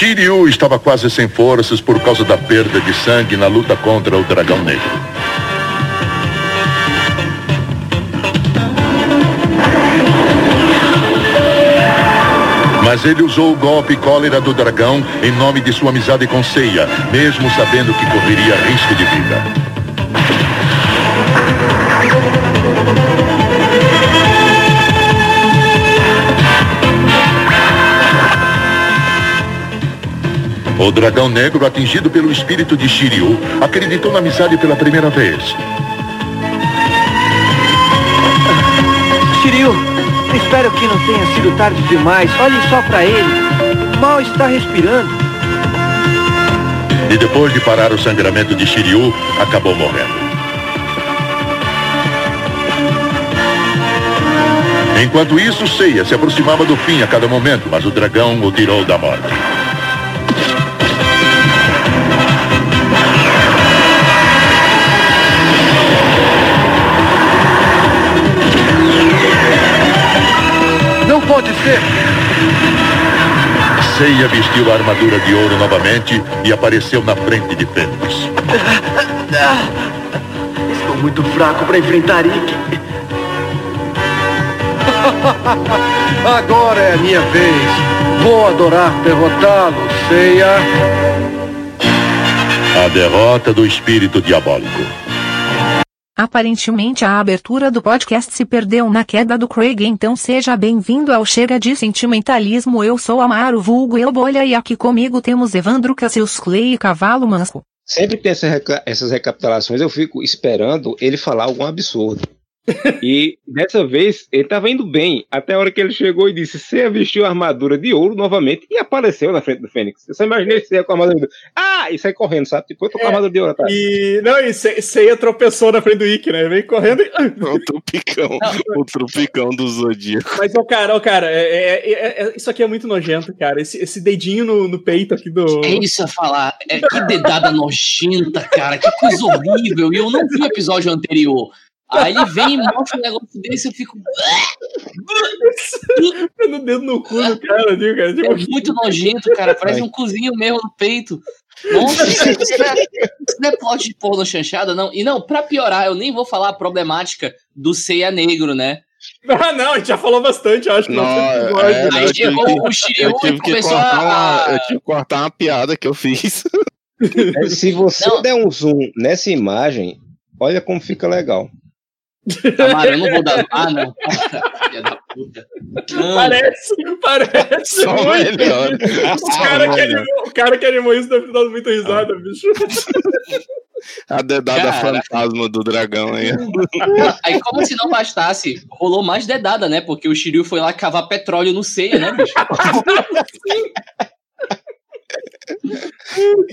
Shiryu estava quase sem forças por causa da perda de sangue na luta contra o dragão negro. Mas ele usou o golpe cólera do dragão em nome de sua amizade com Seiya, mesmo sabendo que correria risco de vida. O dragão negro, atingido pelo espírito de Shiryu, acreditou na amizade pela primeira vez. Shiryu, Espero que não tenha sido tarde demais. Olhe só para ele. Mal está respirando. E depois de parar o sangramento de Shiryu, acabou morrendo. Enquanto isso, Seiya se aproximava do fim a cada momento, mas o dragão o tirou da morte. Pode ser! Seiya vestiu a armadura de ouro novamente e apareceu na frente de Fênix. Estou muito fraco para enfrentar Ikki. Agora é a minha vez. Vou adorar derrotá-lo, Seiya. A derrota do espírito diabólico. Aparentemente a abertura do podcast se perdeu na queda do Craig, então seja bem-vindo ao Chega de Sentimentalismo. Eu sou Amaro Vulgo Eu Bolha e aqui comigo temos Evandro Cassius Clay e Cavalo Manso. Sempre que tem essas recapitulações eu fico esperando ele falar algum absurdo. E dessa vez ele estava indo bem, até a hora que ele chegou e disse: Você vestiu a armadura de ouro novamente e apareceu na frente do Fênix. Eu só imaginei você com a armadura de ouro. Ah! E sai correndo, sabe? Tipo, eu tô com a é, armadura de ouro, tá? E, não, e você tropeçou na frente do Ick, né? Vem correndo e. o tropicão, o tropicão do Zodíaco. Mas, o cara, o cara, é, é, é, é, isso aqui é muito nojento, cara. Esse, esse dedinho no, no peito aqui do. É isso a falar. É, que dedada nojenta, cara. Que coisa horrível. E eu não vi o episódio anterior. Aí ele vem e mostra um negócio desse, eu fico. no dedo no cu do cara, viu, cara? Tipo... É muito nojento, cara. Parece um cozinho mesmo no peito. Nossa, isso, não é, isso não é plot de porno chanchada, não. E não, pra piorar, eu nem vou falar a problemática do ceia negro, né? Ah, não, a gente já falou bastante, acho que não. É, aí chegou o Shiryu e começou a. Uma, eu tive que cortar uma piada que eu fiz. É, se você não. der um zoom nessa imagem, olha como fica legal. Amaro, eu não vou dar. Ah, não. Filha da puta. Não. Parece, parece. Só muito. melhor. O cara, que animou, o cara que animou isso deve ter dado muita risada, bicho. A dedada cara, fantasma do dragão aí. Aí, como se não bastasse, rolou mais dedada, né? Porque o Shiryu foi lá cavar petróleo no ceia, né, bicho?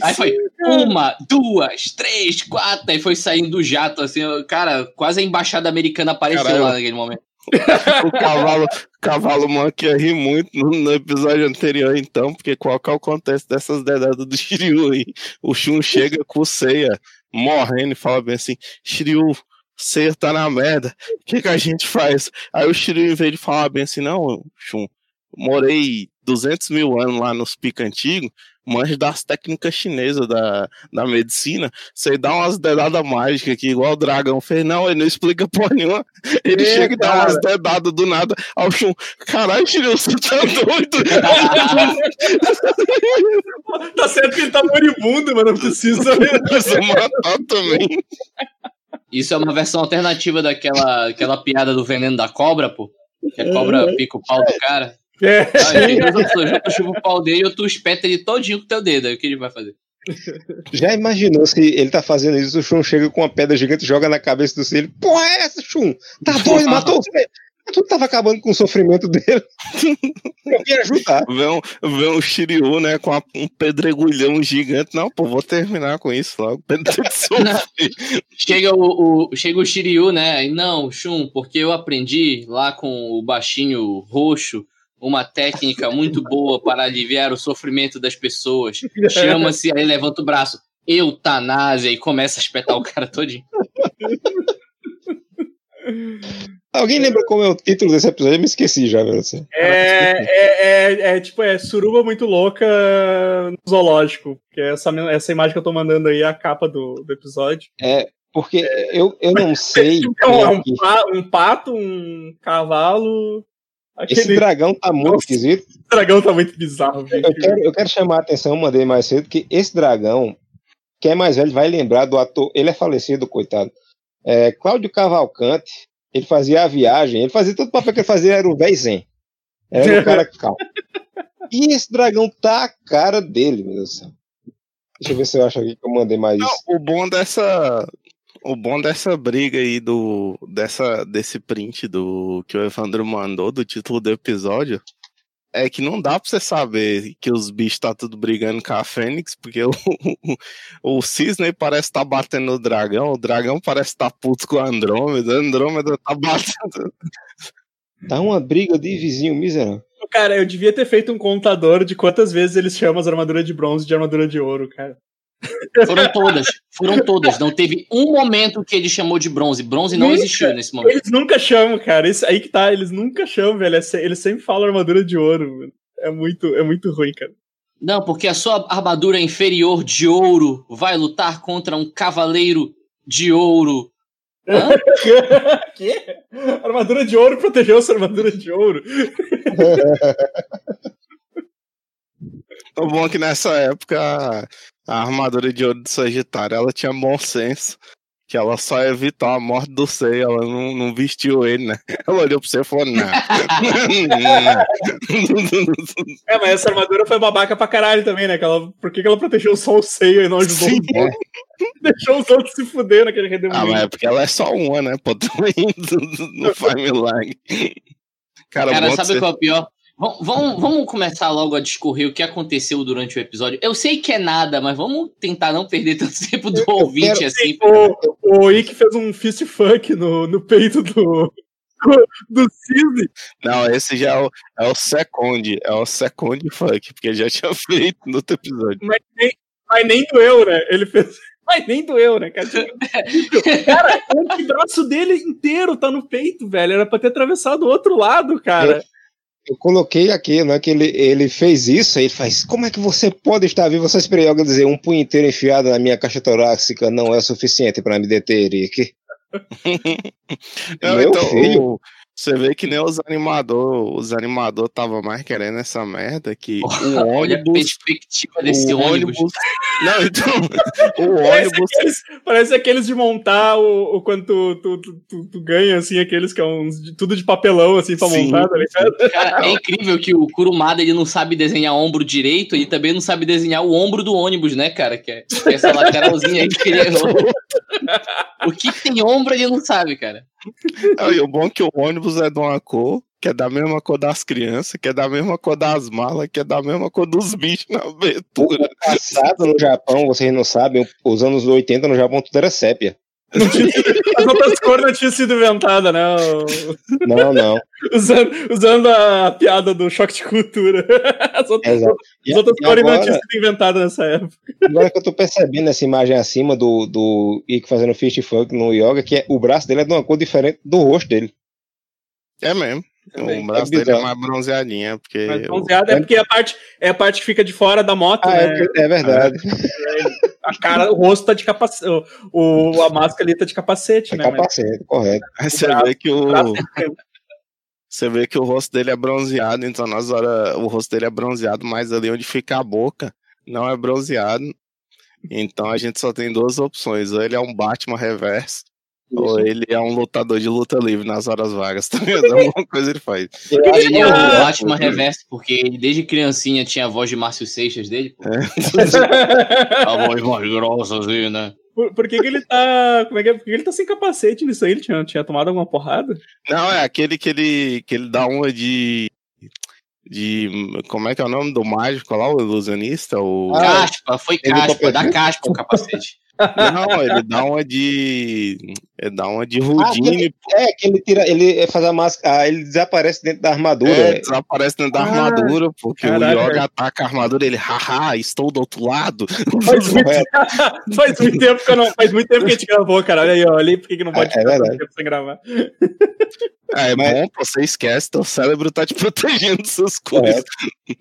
Aí foi uma, duas, três, quatro, aí foi saindo do jato, assim, cara, quase a embaixada americana apareceu Caralho. lá naquele momento. o cavalo, cavalo Monkey ia rir muito no, no, episódio anterior, então, porque qual que é o contexto dessas dedadas do Shiryu aí? O Shun chega com o Seiya morrendo e fala bem assim: Shiryu, Seiya tá na merda, o que, que a gente faz? Aí o Shiryu, em vez de falar bem assim, não, Shun, morei 200 mil anos lá nos pica antigos, manjo das técnicas chinesas da, da medicina, você dá umas dedadas mágicas aqui, igual o dragão fez, não, ele não explica porra nenhuma. Ele chega e dá umas dedadas do nada ao chão. Caralho, Shiryu, você tá doido? tá certo que ele tá moribundo, mas não precisa. precisa matar também. Isso é uma versão alternativa daquela aquela piada do veneno da cobra, pô. Que a cobra uhum. pica o pau do cara. É. Aí, eu chupo o pau dele e tu espeta ele todinho com o teu dedo. Aí o que ele vai fazer? Já imaginou se ele tá fazendo isso, o Shun chega com uma pedra gigante, joga na cabeça do Ciro. Porra, é essa, Shun? Tá doido, matou você. Tu tava acabando com o sofrimento dele. Eu vim ajudar. Vê um, vê um Shiryu, né, com um pedregulhão gigante. Não, pô, vou terminar com isso logo. chega, o, o, chega o Shiryu, né? Não, Shun, porque eu aprendi lá com o baixinho roxo uma técnica muito boa para aliviar o sofrimento das pessoas. Chama-se, aí levanta o braço, eutanásia, e começa a espetar o cara todinho. Alguém lembra como é o título desse episódio? Eu me esqueci já, velho. assim. É, é, é, é, tipo, é suruba muito louca no zoológico. Que é essa, essa imagem que eu tô mandando aí é a capa do, do episódio. É, porque eu, eu não sei. Então, é é um, pa- um pato, um cavalo. Esse Aquele dragão tá muito Nossa. esquisito. dragão tá muito bizarro, Eu quero, eu quero chamar a atenção, eu mandei mais cedo, que esse dragão, quem é mais velho vai lembrar do ator, ele é falecido, coitado. É, Cláudio Cavalcante, ele fazia a viagem, ele fazia todo o papel que ele fazia, era o véi zen. Era o cara calmo. E esse dragão tá a cara dele, meu Deus do céu. Deixa eu ver se eu acho aqui que eu mandei mais Não, isso. o bom dessa. O bom dessa briga aí do. Dessa, desse print do que o Evandro mandou do título do episódio é que não dá pra você saber que os bichos tá tudo brigando com a Fênix, porque o, o Cisne parece estar tá batendo no dragão, o dragão parece estar tá puto com a Andrômeda, a Andrômeda tá batendo. Tá uma briga de vizinho miserável. Cara, eu devia ter feito um contador de quantas vezes eles chamam as armaduras de bronze de armadura de ouro, cara. Foram todas, foram todas. Não teve um momento que ele chamou de bronze. Bronze não Nunca. existiu nesse momento. Eles nunca chamam, cara. Isso aí que tá, eles nunca chamam, velho. É Eles sempre falam armadura de ouro. mano. É muito, é muito ruim, cara. Não, porque a sua armadura inferior de ouro vai lutar contra um cavaleiro de ouro. Hã? Quê? Armadura de ouro protegeu sua armadura de ouro. O bom que nessa época a- armadura de ouro do Sagitário ela tinha bom senso. Que ela só evitou a morte do Sei, ela não, não vestiu ele, né? Ela olhou pra você e falou: não. É, mas essa armadura foi babaca pra caralho também, né? Que ela, por que, que ela protegeu só o Seiya e não ajudou Sim, os outros? Deixou os outros se fuder naquele redemoinho. ah, mas é porque ela é só uma, né? Pô, também não faz milagre. Cara, Cara, sabe o que é o pior? Vamos, vamos, começar logo a discorrer o que aconteceu durante o episódio. Eu sei que é nada, mas vamos tentar não perder tanto tempo do ouvinte quero- assim. O, o Ikki fez um fist fuck no, no peito do, do, do Cisne. Não, esse já é o, é o second, é o second fuck, porque já tinha feito no outro episódio. Mas nem, mas nem doeu, né? Ele fez. Mas nem doeu, né, cara? Cara, o antebraço dele inteiro tá no peito, velho. Era pra ter atravessado o outro lado, cara. Eu coloquei aqui, né, que ele, ele fez isso, aí ele faz, como é que você pode estar vivo? Você esperou alguém dizer, um punho inteiro enfiado na minha caixa torácica não é suficiente para me deter, Rick. Não, Meu então, filho. Você vê que nem os animadores, os animadores estavam mais querendo essa merda que o Olha a ônibus. perspectiva desse o ônibus. Não, então. o Parece ônibus. aqueles, parece aqueles de montar o, o quando tu, tu, tu, tu- ganha, assim, aqueles que é uns de- tudo de papelão, assim, pra montar, tá ligado? Cara, é incrível que o Kurumada ele não sabe desenhar ombro direito e também não sabe desenhar o ombro do ônibus, né, cara? Que é que é essa lateralzinha aí que ele errou. O que tem ombro ele não sabe, cara. Não, e o bom é que o ônibus é de uma cor, que é da mesma cor das crianças, que é da mesma cor das malas, que é da mesma cor dos bichos na abertura. Passado no Japão, vocês não sabem, os anos 80 no Japão tudo era sépia. As outras cores não tinham sido inventadas, né? O- Não, não. Usando, usando a piada do choque de cultura. As outras, Exato. As outras e cores não agora, tinham sido inventadas nessa época. agora que eu tô percebendo essa imagem acima do, do Ikki fazendo fist funk no yoga, que é, o braço dele é de uma cor diferente do rosto dele. É mesmo. Também. O braço É dele é mais bronzeadinho, porque. Mas bronzeado é porque a parte, é a parte que fica de fora da moto, Ah, né? é, é verdade. A cara, o rosto tá de capacete. O, o- a máscara ali tá de capacete, É né? Mas capacete, correto. Aí você braço- vê que o. braço- Você vê que o rosto dele é bronzeado, então nas horas o rosto dele é bronzeado, mas ali onde fica a boca não é bronzeado. Então a gente só tem duas opções: ou ele é um Batman reverso, ou ele é um lutador de luta livre nas horas vagas. Tá vendo? Alguma coisa ele faz. Ele é o! Batman reverso, porque ele desde criancinha tinha a voz de Márcio Seixas dele. pô. A voz mais grossa, assim, né? Por, por que, que ele tá. Como é que é? Por que ele tá sem capacete nisso aí? Ele tinha, tinha tomado alguma porrada? Não, é aquele que ele, que ele dá uma de. De. Como é que é o nome do mágico lá, o ilusionista? O... Ah, Caspa, foi caspa, dá caspa o capacete. Não, ele dá uma de. Ele dá uma de Ah, Rudine, aquele- é, que ele tira, ele faz a máscara, ah, ele desaparece dentro da armadura. É, velho. desaparece dentro da Ah, armadura, porque caralho, o Yoga ataca a armadura, ele, haha, estou do outro lado. Faz muito, faz muito tempo que eu não. Faz muito tempo que a gente gravou, cara. Olha aí, ó. Olha aí por que que não pode É, é ficar verdade. tempo sem gravar. É, Mas- bom, você esquece, teu cérebro tá te protegendo dessas coisas.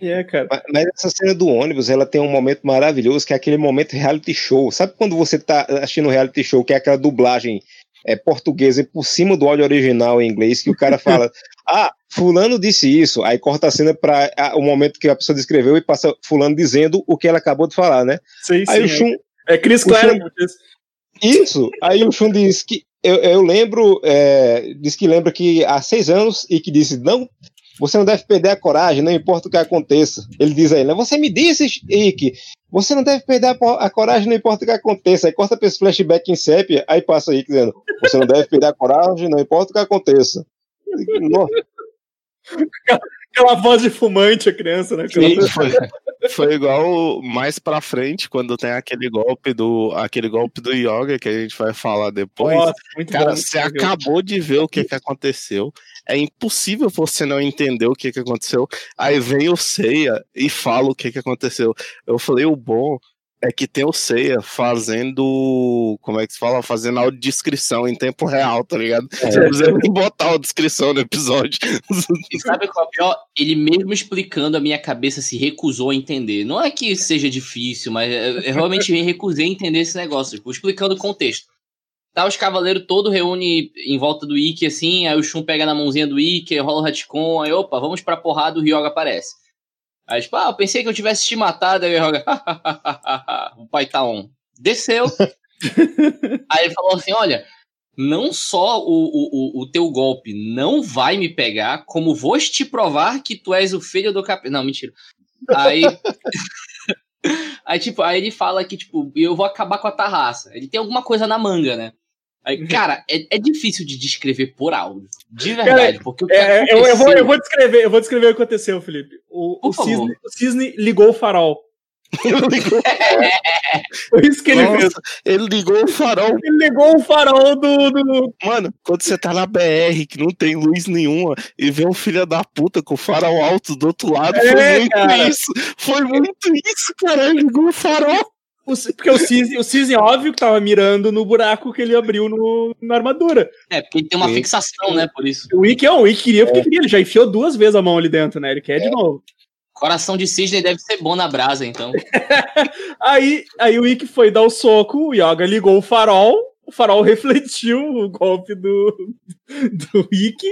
É, cara. Mas- Mas essa cena do ônibus, ela tem um momento maravilhoso, que é aquele momento reality show. Sabe quando você tá assistindo um reality show, que é aquela dublagem é, portuguesa por cima do áudio original em inglês, que o cara fala, ah, fulano disse isso, aí corta a cena para o momento que a pessoa descreveu e passa fulano dizendo o que ela acabou de falar, né? Sim, Aí o sim. Shun, É Chris Claremont. isso. Isso. Aí o Shun diz que. Eu, eu lembro. É, diz que lembra que há seis anos e que disse: não, você não deve perder a coragem, não importa o que aconteça. Ele diz aí, né? Você me disse, Ike, você não deve perder a, a coragem, não importa o que aconteça. Aí corta pra esse flashback em sépia, aí passa aí dizendo: você não deve perder a coragem, não importa o que aconteça. Nossa, Aquela voz de fumante, a criança, né? Aquela- Sim, foi, foi igual mais pra frente, quando tem aquele golpe do aquele golpe do Yoga que a gente vai falar depois. Nossa, muito Cara, bom, você acabou de ver o que, que aconteceu. É impossível você não entender o que, que aconteceu. Aí vem o Seiya e fala o que, que aconteceu. Eu falei, o bom é que tem o Seiya fazendo. Como é que se fala? Fazendo audiodescrição em tempo real, tá ligado? É. Você não precisa nem botar a descrição no episódio. E sabe qual é o pior? Ele mesmo explicando, a minha cabeça se recusou a entender. Não é que seja difícil, mas eu, eu realmente me recusei a entender esse negócio. Tipo, explicando o contexto. Tá, os cavaleiros todos reúnem em volta do Ikki, assim, aí o Shun pega na mãozinha do Ikki, rola o retcon, aí opa, vamos pra porrada, o Ryoga aparece. Aí, tipo, ah, eu pensei que eu tivesse te matado, aí o Ryoga, o pai tá on. Desceu. aí ele falou assim, olha, não só o, o, o, o teu golpe não vai me pegar, como vou te provar que tu és o filho do cap... Não, mentira. Aí... aí, tipo, aí ele fala que, tipo, eu vou acabar com a tarraça. Ele tem alguma coisa na manga, né? Aí, cara, é, é difícil de descrever por áudio. De verdade, porque o que É, eu, eu vou, aconteceu- eu vou descrever, eu vou descrever o que aconteceu, Felipe. O, o, cisne, o cisne ligou o farol. Foi isso que ele fez. Ele ligou o farol. Ele ligou o farol do. do... Mano, quando você tá na BR, que não tem luz nenhuma, e vê um filho da puta com o farol alto do outro lado, foi É, muito cara. isso. Foi muito isso, cara. Ele ligou o farol. Porque o cisne, o cisne, óbvio, que tava mirando no buraco que ele abriu no, na armadura. É, porque ele tem uma Sim. fixação, né, por isso. O Ikki, não, o Ikki queria porque queria. Ele já enfiou duas vezes a mão ali dentro, né? Ele quer de novo. Coração de cisne deve ser bom na brasa, então. Aí, aí o Ikki foi dar o soco, o Yoga ligou o farol, o farol refletiu o golpe do, do Ikki,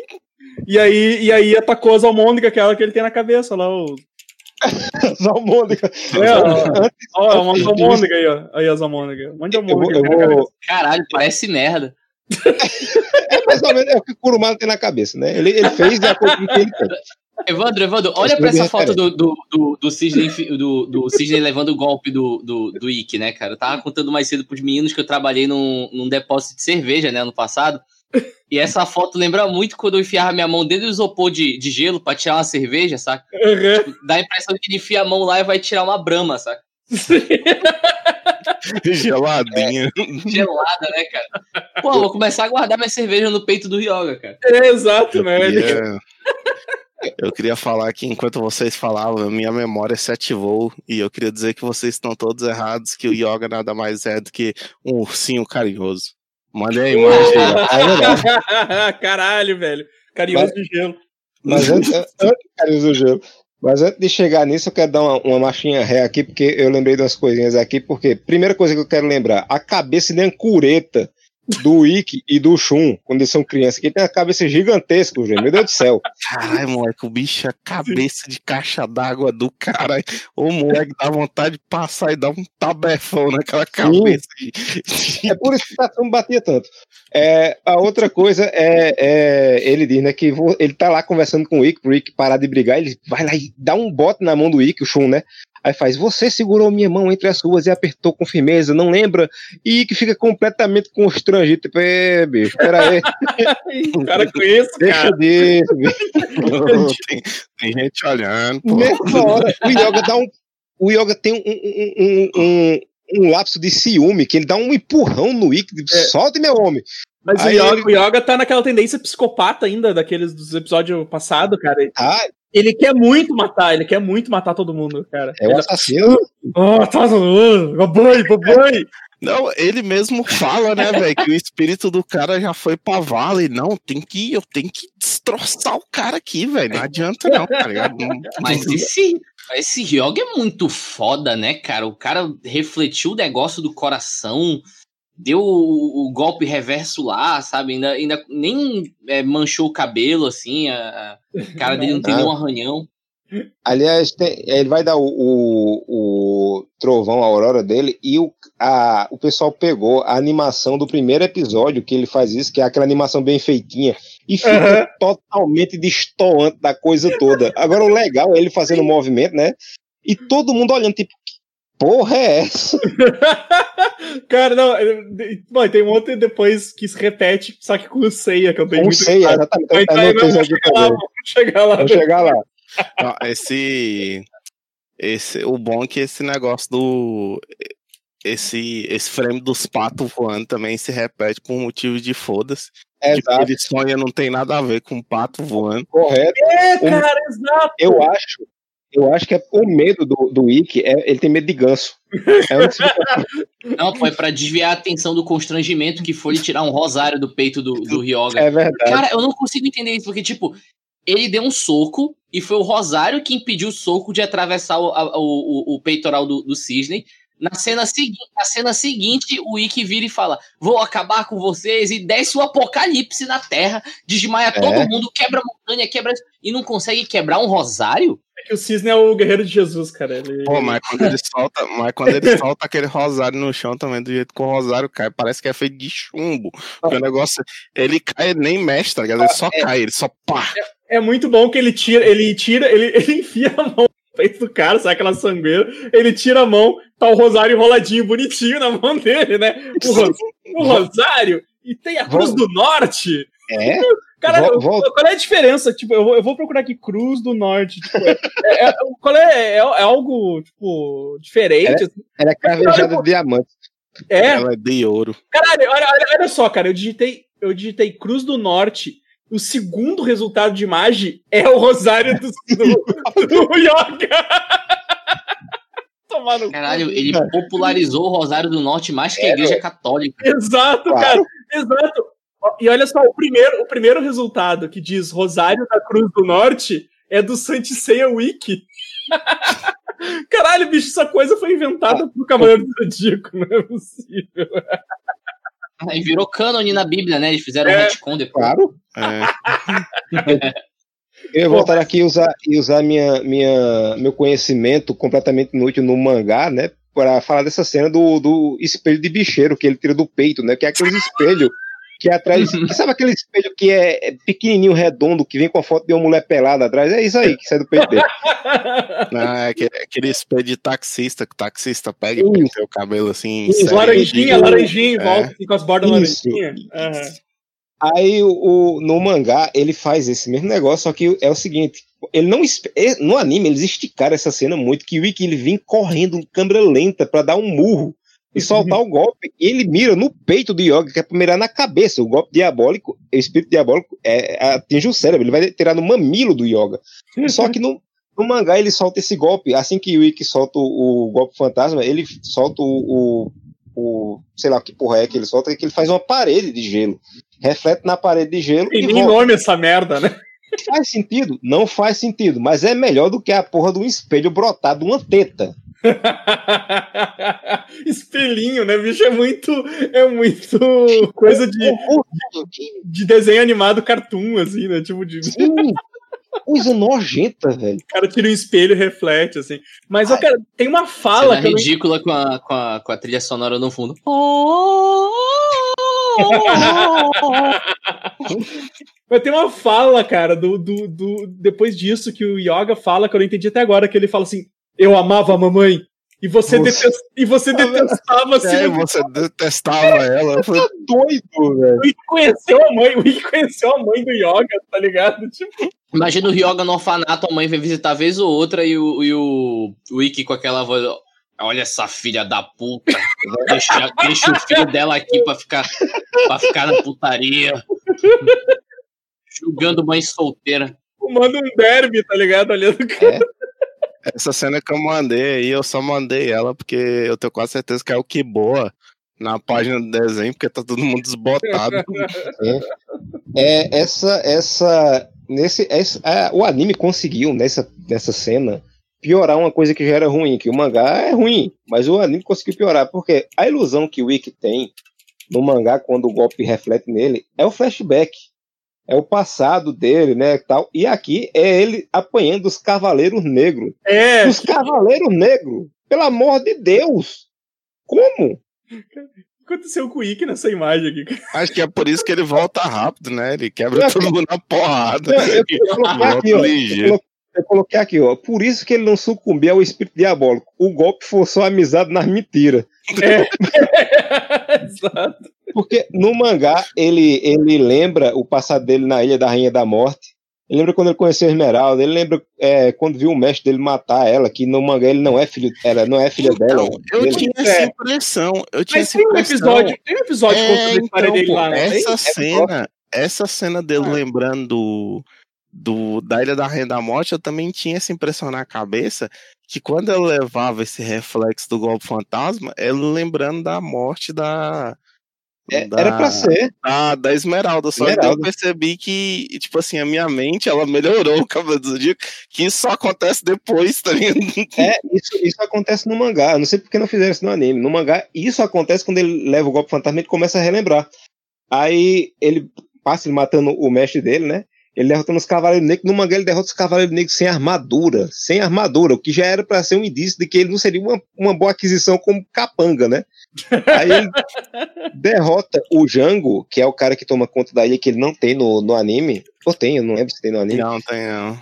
e aí, e aí atacou as almôndegas, aquela que ele tem na cabeça lá. O, Zalmônica. é, ó, ó, uma almôndega aí, ó. Aí as almôndegas. Um monte de Eu eu vou, Caralho, parece merda. é mais ou menos é o que o Kurumada tem na cabeça, né? Ele, ele fez de acordo com o que ele tem. Evandro, Evandro, olha pra essa foto do, do, do, do, Cisne, do, do Cisne levando o golpe do, do, do Ike, né, cara? Eu tava contando mais cedo pros meninos que eu trabalhei num, num depósito de cerveja, né, ano passado. E essa foto lembra muito quando eu enfiava minha mão dentro do isopor de, de gelo pra tirar uma cerveja, saca? Uhum. Dá a impressão de que ele enfia a mão lá e vai tirar uma brama, saca? Geladinha. Gelada, né, cara? Pô, eu vou começar a guardar minha cerveja no peito do Ryoga, cara. É, exato, né? Eu queria falar que enquanto vocês falavam, minha memória se ativou e eu queria dizer que vocês estão todos errados, que o yoga nada mais é do que um ursinho carinhoso. Mandei a imagem aí. É verdade. Caralho, velho. Carinhoso de gelo. Mas antes, antes, Carlos do Gelo, mas antes de chegar nisso, eu quero dar uma, uma marchinha ré aqui, porque eu lembrei de umas coisinhas aqui, porque primeira coisa que eu quero lembrar, a cabeça de ancureta do Ikki e do Shun, quando eles são crianças, que tem uma cabeça gigantesca, gente, meu Deus do céu. Caralho, moleque, o bicho é a cabeça de caixa d'água do cara. O moleque dá vontade de passar e dar um tabefão naquela cabeça. É por isso que o Tatsumi batia tanto. É, a outra coisa é, é, ele diz, né, que vo- ele tá lá conversando com o Ikki, pro Ikki parar de brigar, ele vai lá e dá um bote na mão do Ikki, o Shun, né? Aí faz, você segurou minha mão entre as suas e apertou com firmeza, não lembra? E que fica completamente constrangido. Tipo, é, bicho, pera aí, O cara com isso, deixa cara. disso, bicho. tem, tem gente olhando, pô. Nessa hora, o Yoga dá um. O Yoga tem um, um, um, um, um lapso de ciúme, que ele dá um empurrão no Ikki, solta meu homem. Mas o, Yoga, ele- o Yoga tá naquela tendência psicopata ainda, daqueles dos episódios passados, cara. Ah, Ele quer muito matar, ele quer muito matar todo mundo, cara. é o Ele- assassino. Oh, tá babai, babai. Não, ele mesmo fala, né, velho, que o espírito do cara já foi pra vala e não, tem que, eu tenho que destroçar o cara aqui, velho. Não adianta não, tá ligado? Não- Mas esse, esse Hyoga é muito foda, né, cara? O cara refletiu o negócio do coração, deu o, o golpe reverso lá, sabe? Ainda, ainda nem é, manchou o cabelo, assim. A, a cara dele não tem Ah. nenhum arranhão. Aliás, tem- ele vai dar o, o, o trovão, a aurora dele, e o, a, o pessoal pegou a animação do primeiro episódio que ele faz isso, que é aquela animação bem feitinha, e fica Aham. totalmente destoante da coisa toda. Agora, o legal é ele fazendo o movimento, né? E todo mundo olhando, tipo, porra é essa? cara, não. Mano, tem um outro depois que se repete, só que com o Seiya, que eu tenho Não muito. sei, exatamente. Mas Tá tá não, vamos chegar lá, vamos chegar lá. Vamos chegar lá. Não, esse, esse, o bom é que esse negócio do esse, esse frame dos patos voando também se repete por motivo de foda-se. Tipo, Exato, ele sonha não tem nada a ver com pato voando. correto. É, Um- cara, exato. Eu acho, eu acho que é o medo do, do Ikki, é, ele tem medo de ganso. É um Não, foi pra desviar a atenção do constrangimento que foi tirar um rosário do peito do, do Hyoga. é verdade. Cara, eu não consigo entender isso, porque, tipo, ele deu um soco e foi o Rosário que impediu o soco de atravessar o, a- o, o, o peitoral do, do Cisne. Na cena, segui na cena seguinte, o Ikki vira e fala: Vou acabar com vocês, e desce o apocalipse na Terra, desmaia É. todo mundo, quebra a montanha, quebra. E não consegue quebrar um Rosário? É que o Cisne é o guerreiro de Jesus, cara. Ele... Pô, mas quando ele solta, mas quando ele solta aquele rosário no chão também, do jeito que o rosário cai, parece que é feito de chumbo. Porque o negócio, ele cai, ele nem mexe, tá ligado? Ele só cai, ele só pá. É muito bom que ele tira, ele tira, ele, ele enfia a mão peito do cara, sabe aquela sangueira? Ele tira a mão, tá o rosário enroladinho, bonitinho na mão dele, né? O, ros- o rosário, e tem a Cruz do Norte. É? Cara, Vol- qual é a diferença? Tipo, eu vou, eu vou procurar aqui Cruz do Norte. Tipo, é, é- é- qual é, é, é algo, tipo, diferente? assim? Ela é cravejada de diamante. É, Ela é de ouro. Caralho, olha, olha, olha só, cara, eu digitei, eu digitei Cruz do Norte. O segundo resultado de imagem é o Rosário do, do, do Yoga. Tomar no cu. Caralho, ele popularizou o Rosário do Norte mais que a Igreja Católica. Exato, Claro. cara. Exato. E olha só, o primeiro, o primeiro resultado que diz Rosário da Cruz do Norte é do Santiceia Wiki. Caralho, bicho, essa coisa foi inventada por Cavaleiro do Zodíaco, não é possível. Aí virou cânone na Bíblia, né? Eles fizeram um É. retcon depois. Claro. É. Eu ia voltar aqui e usar, e usar minha, minha, meu conhecimento completamente inútil no mangá, né? Para falar dessa cena do, do espelho de bicheiro que ele tira do peito, né? Que é aqueles espelhos que é atrás. que sabe aquele espelho que é é pequenininho, redondo, que vem com a foto de uma mulher pelada atrás? É isso aí que sai do peito dele. Não, é aquele, aquele espelho de taxista, que o taxista pega e penteia o cabelo assim. Isso, laranjinha, laranjinha É. volta, com as bordas Isso. laranjinha. Aham. Aí o, no mangá ele faz esse mesmo negócio, só que é o seguinte, ele não no anime eles esticaram essa cena muito que o Ikki ele vem correndo em câmera lenta pra dar um murro e soltar o golpe. E ele mira no peito do Yoga, que é pra mirar na cabeça. O golpe diabólico, o espírito diabólico é, atinge o cérebro, ele vai tirar no mamilo do Yoga. Só que no, no mangá ele solta esse golpe, assim que o Ikki solta o, o golpe fantasma, ele solta o, o, o- sei lá que porra é que ele solta, que ele faz uma parede de gelo. Reflete na parede de gelo Tem e nem volta. nome essa merda, né? Faz sentido? Não faz sentido, mas é melhor do que a porra de um espelho brotar de uma teta. Espelhinho, né, bicho? É muito. É muito coisa de, de desenho animado cartoon, assim, né? Tipo, de. Sim, coisa nojenta, velho. O cara tira um espelho e reflete, assim. Mas, eu quero. Tem uma fala não ridícula com a, com, a, com a trilha sonora no fundo. Mas tem uma fala, cara, do, do, do- depois disso que o Yoga fala, que eu não entendi até agora, que ele fala assim: Eu amava a mamãe. E você, Você- detest- e você detestava. É, você detestava ela. Eu falei, Tá doido, velho. O Ikki conheceu a mãe, o Ikki conheceu a mãe do Yoga, tá ligado? Tipo, Imagina o Ryoga no orfanato, a mãe vai visitar vez ou outra e o, e o, o Ikki com aquela voz. Olha essa filha da puta. Deixa, deixa o filho dela aqui pra ficar, pra ficar na putaria. Julgando mãe solteira. Manda um derby, tá ligado? Olhando o cara. Essa cena que eu mandei aí, eu só mandei ela porque eu tenho quase certeza que é o que boa na página do desenho, porque tá todo mundo desbotado. É, essa, essa, nesse, essa, é, o anime conseguiu nessa, nessa cena piorar uma coisa que já era ruim, que o mangá é ruim, mas o anime conseguiu piorar, porque a ilusão que o Ikki tem no mangá quando o golpe reflete nele é o flashback, é o passado dele, né, tal. E aqui é ele apanhando os cavaleiros negros. É. Os cavaleiros negros, pelo amor de Deus. Como? O que aconteceu com o Ikki nessa imagem aqui? Acho que é por isso que ele volta rápido, né? Ele quebra todo mundo na porrada. Eu, eu coloquei Volta aqui, ó. Eu eu coloquei aqui, ó. Por isso que ele não sucumbiu ao espírito diabólico. O golpe forçou a amizade nas mentiras. Exato. Porque no mangá ele, ele lembra o passado dele na Ilha da Rainha da Morte. Ele lembra quando ele conheceu a Esmeralda. Ele lembra é, quando viu o mestre dele matar ela, que no mangá ele não é filho, ela não é filha dela. Então, eu dele. tinha É. essa impressão. Eu tinha Mas essa tem um episódio, tem um episódio É, contando a história então, dele lá, tem? essa É cena, essa cena dele Ah. lembrando do, da Ilha da Rainha da Morte, eu também tinha essa impressão na cabeça que quando eu levava esse reflexo do golpe fantasma, ele lembrando da morte da. É, da- era pra ser. da, da Esmeralda, só que eu Esmeralda. percebi que, tipo assim, a minha mente, ela melhorou o Cavaleiro do Zodíaco, que isso só acontece depois, tá ligado? É, isso, isso acontece no mangá. Eu não sei por que não fizeram isso no anime. No mangá, isso acontece quando ele leva o golpe fantasma e começa a relembrar. Aí ele passa ele matando o mestre dele, né? Ele derrotando os cavaleiros negros. No mangá, ele derrota os cavaleiros negros sem armadura. Sem armadura, o que já era pra ser um indício de que ele não seria uma, uma boa aquisição como capanga, né? Aí ele derrota o Jango, que é o cara que toma conta da ilha que ele não tem no, no anime. Ou tem, eu não lembro se tem no anime. Não, tem não.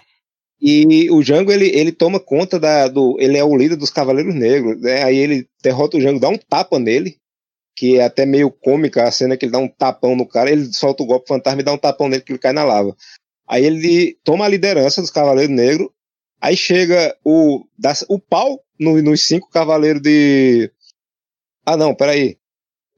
E o Jango, ele, ele toma conta da, do. Ele é o líder dos Cavaleiros Negros, né? Aí ele derrota o Jango, dá um tapa nele, que é até meio cômica a cena que ele dá um tapão no cara, ele solta o golpe fantasma e dá um tapão nele que ele cai na lava. Aí ele toma a liderança dos Cavaleiros Negros, aí chega o. Dá, o pau no- nos cinco Cavaleiros de. Ah, não, peraí.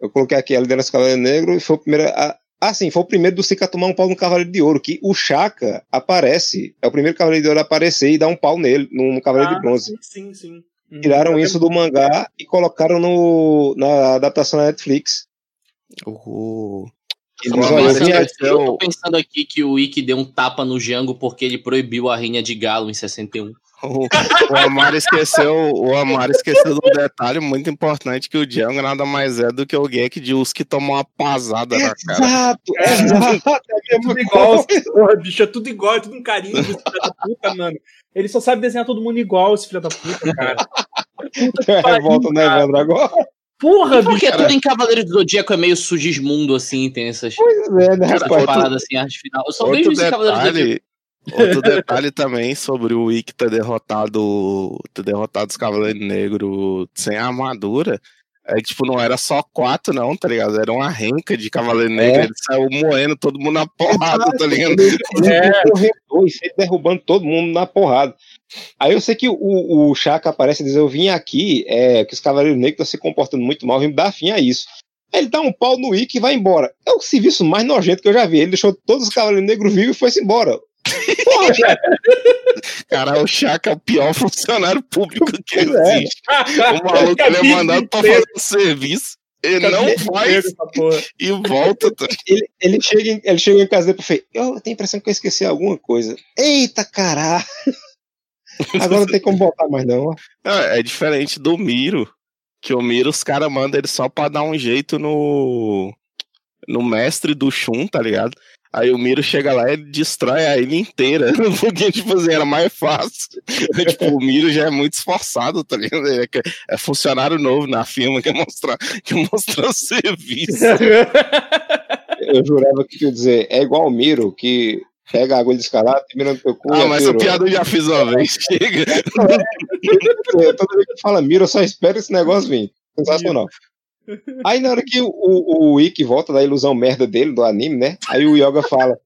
Eu coloquei aqui a liderança do Cavaleiro Negro e foi o primeiro. a- ah, sim, foi o primeiro do Sika a tomar um pau no Cavaleiro de Ouro, que o Chaka aparece, é o primeiro Cavaleiro de Ouro a aparecer e dar um pau nele, no, Cavaleiro Ah, de Bronze. Sim, sim. sim. Hum. Tiraram isso do mangá e colocaram no, na adaptação da Netflix. O, Eles, Uma olha, massa eu que- tô pensando aqui que o Ikki deu um tapa no Jango porque ele proibiu a rinha de galo em 61. o, o Amaro esqueceu, o Amaro esqueceu de um detalhe muito importante que o Django nada mais é do que o Gek de Us que tomou uma pasada na cara. Exato, exato. É a tudo igual, porra, bicho, é tudo igual, é tudo um carinho, filho da puta, mano. Ele só sabe desenhar todo mundo igual, esse filho da puta, cara. Tem a revolta, né, Evandro? Agora. Porra, bicho. Porque tudo em Cavaleiro do Zodíaco é meio sugismundo, assim, tem essas, Pois é, né, rapaz? paradas assim, arte final. Eu só vejo Outro isso em Cavaleiro do Zodíaco. detalhe, outro detalhe também sobre o Ikki ter derrotado, ter derrotado os Cavaleiros Negros sem armadura. É que, tipo, não era só quatro, não, tá ligado? Era uma renca de Cavaleiro Negro. Ele saiu moendo todo mundo na porrada, tá ligado? Ele, ele e derrubando todo mundo na porrada. Aí eu sei que o, o Chaka aparece e diz: Eu vim aqui, é, que os Cavaleiros Negros estão se comportando muito mal, vim dar fim a isso. Aí ele dá um pau no Ikki e vai embora. É o serviço mais nojento que eu já vi. Ele deixou todos os Cavaleiros Negros vivos e foi-se embora. Porra, cara, Cara, o Chaka é o pior funcionário público que é. existe. O maluco ele é mandado pra fazer o serviço. Ele não faz e volta. Tá? ele, ele, chega em, ele chega em casa depois e fala: Eu tenho a impressão que eu esqueci alguma coisa. Eita caralho! Agora não tem como botar mais, não. É, é diferente do Miro. Que o Miro, os caras mandam ele só pra dar um jeito no. No mestre do Shun, tá ligado? Aí o Miro chega lá e ele destrói a ilha inteira. Porque, tipo assim, era mais fácil. tipo, o Miro já é muito esforçado, tá ligado? Ele é, que- é funcionário novo na firma, quer mostrar, quer mostrar serviço. Eu jurava que ia dizer: É igual o Miro, que pega a agulha de escalada, mira no teu cu. Ah, mas essa atira. piada eu já fiz uma vez. Chega. É, Toda vez que fala Miro, eu só espero esse negócio vir. Sensacional. Aí na hora que o, o, o Ikki volta da ilusão merda dele, do anime, né? Aí o Yoga fala: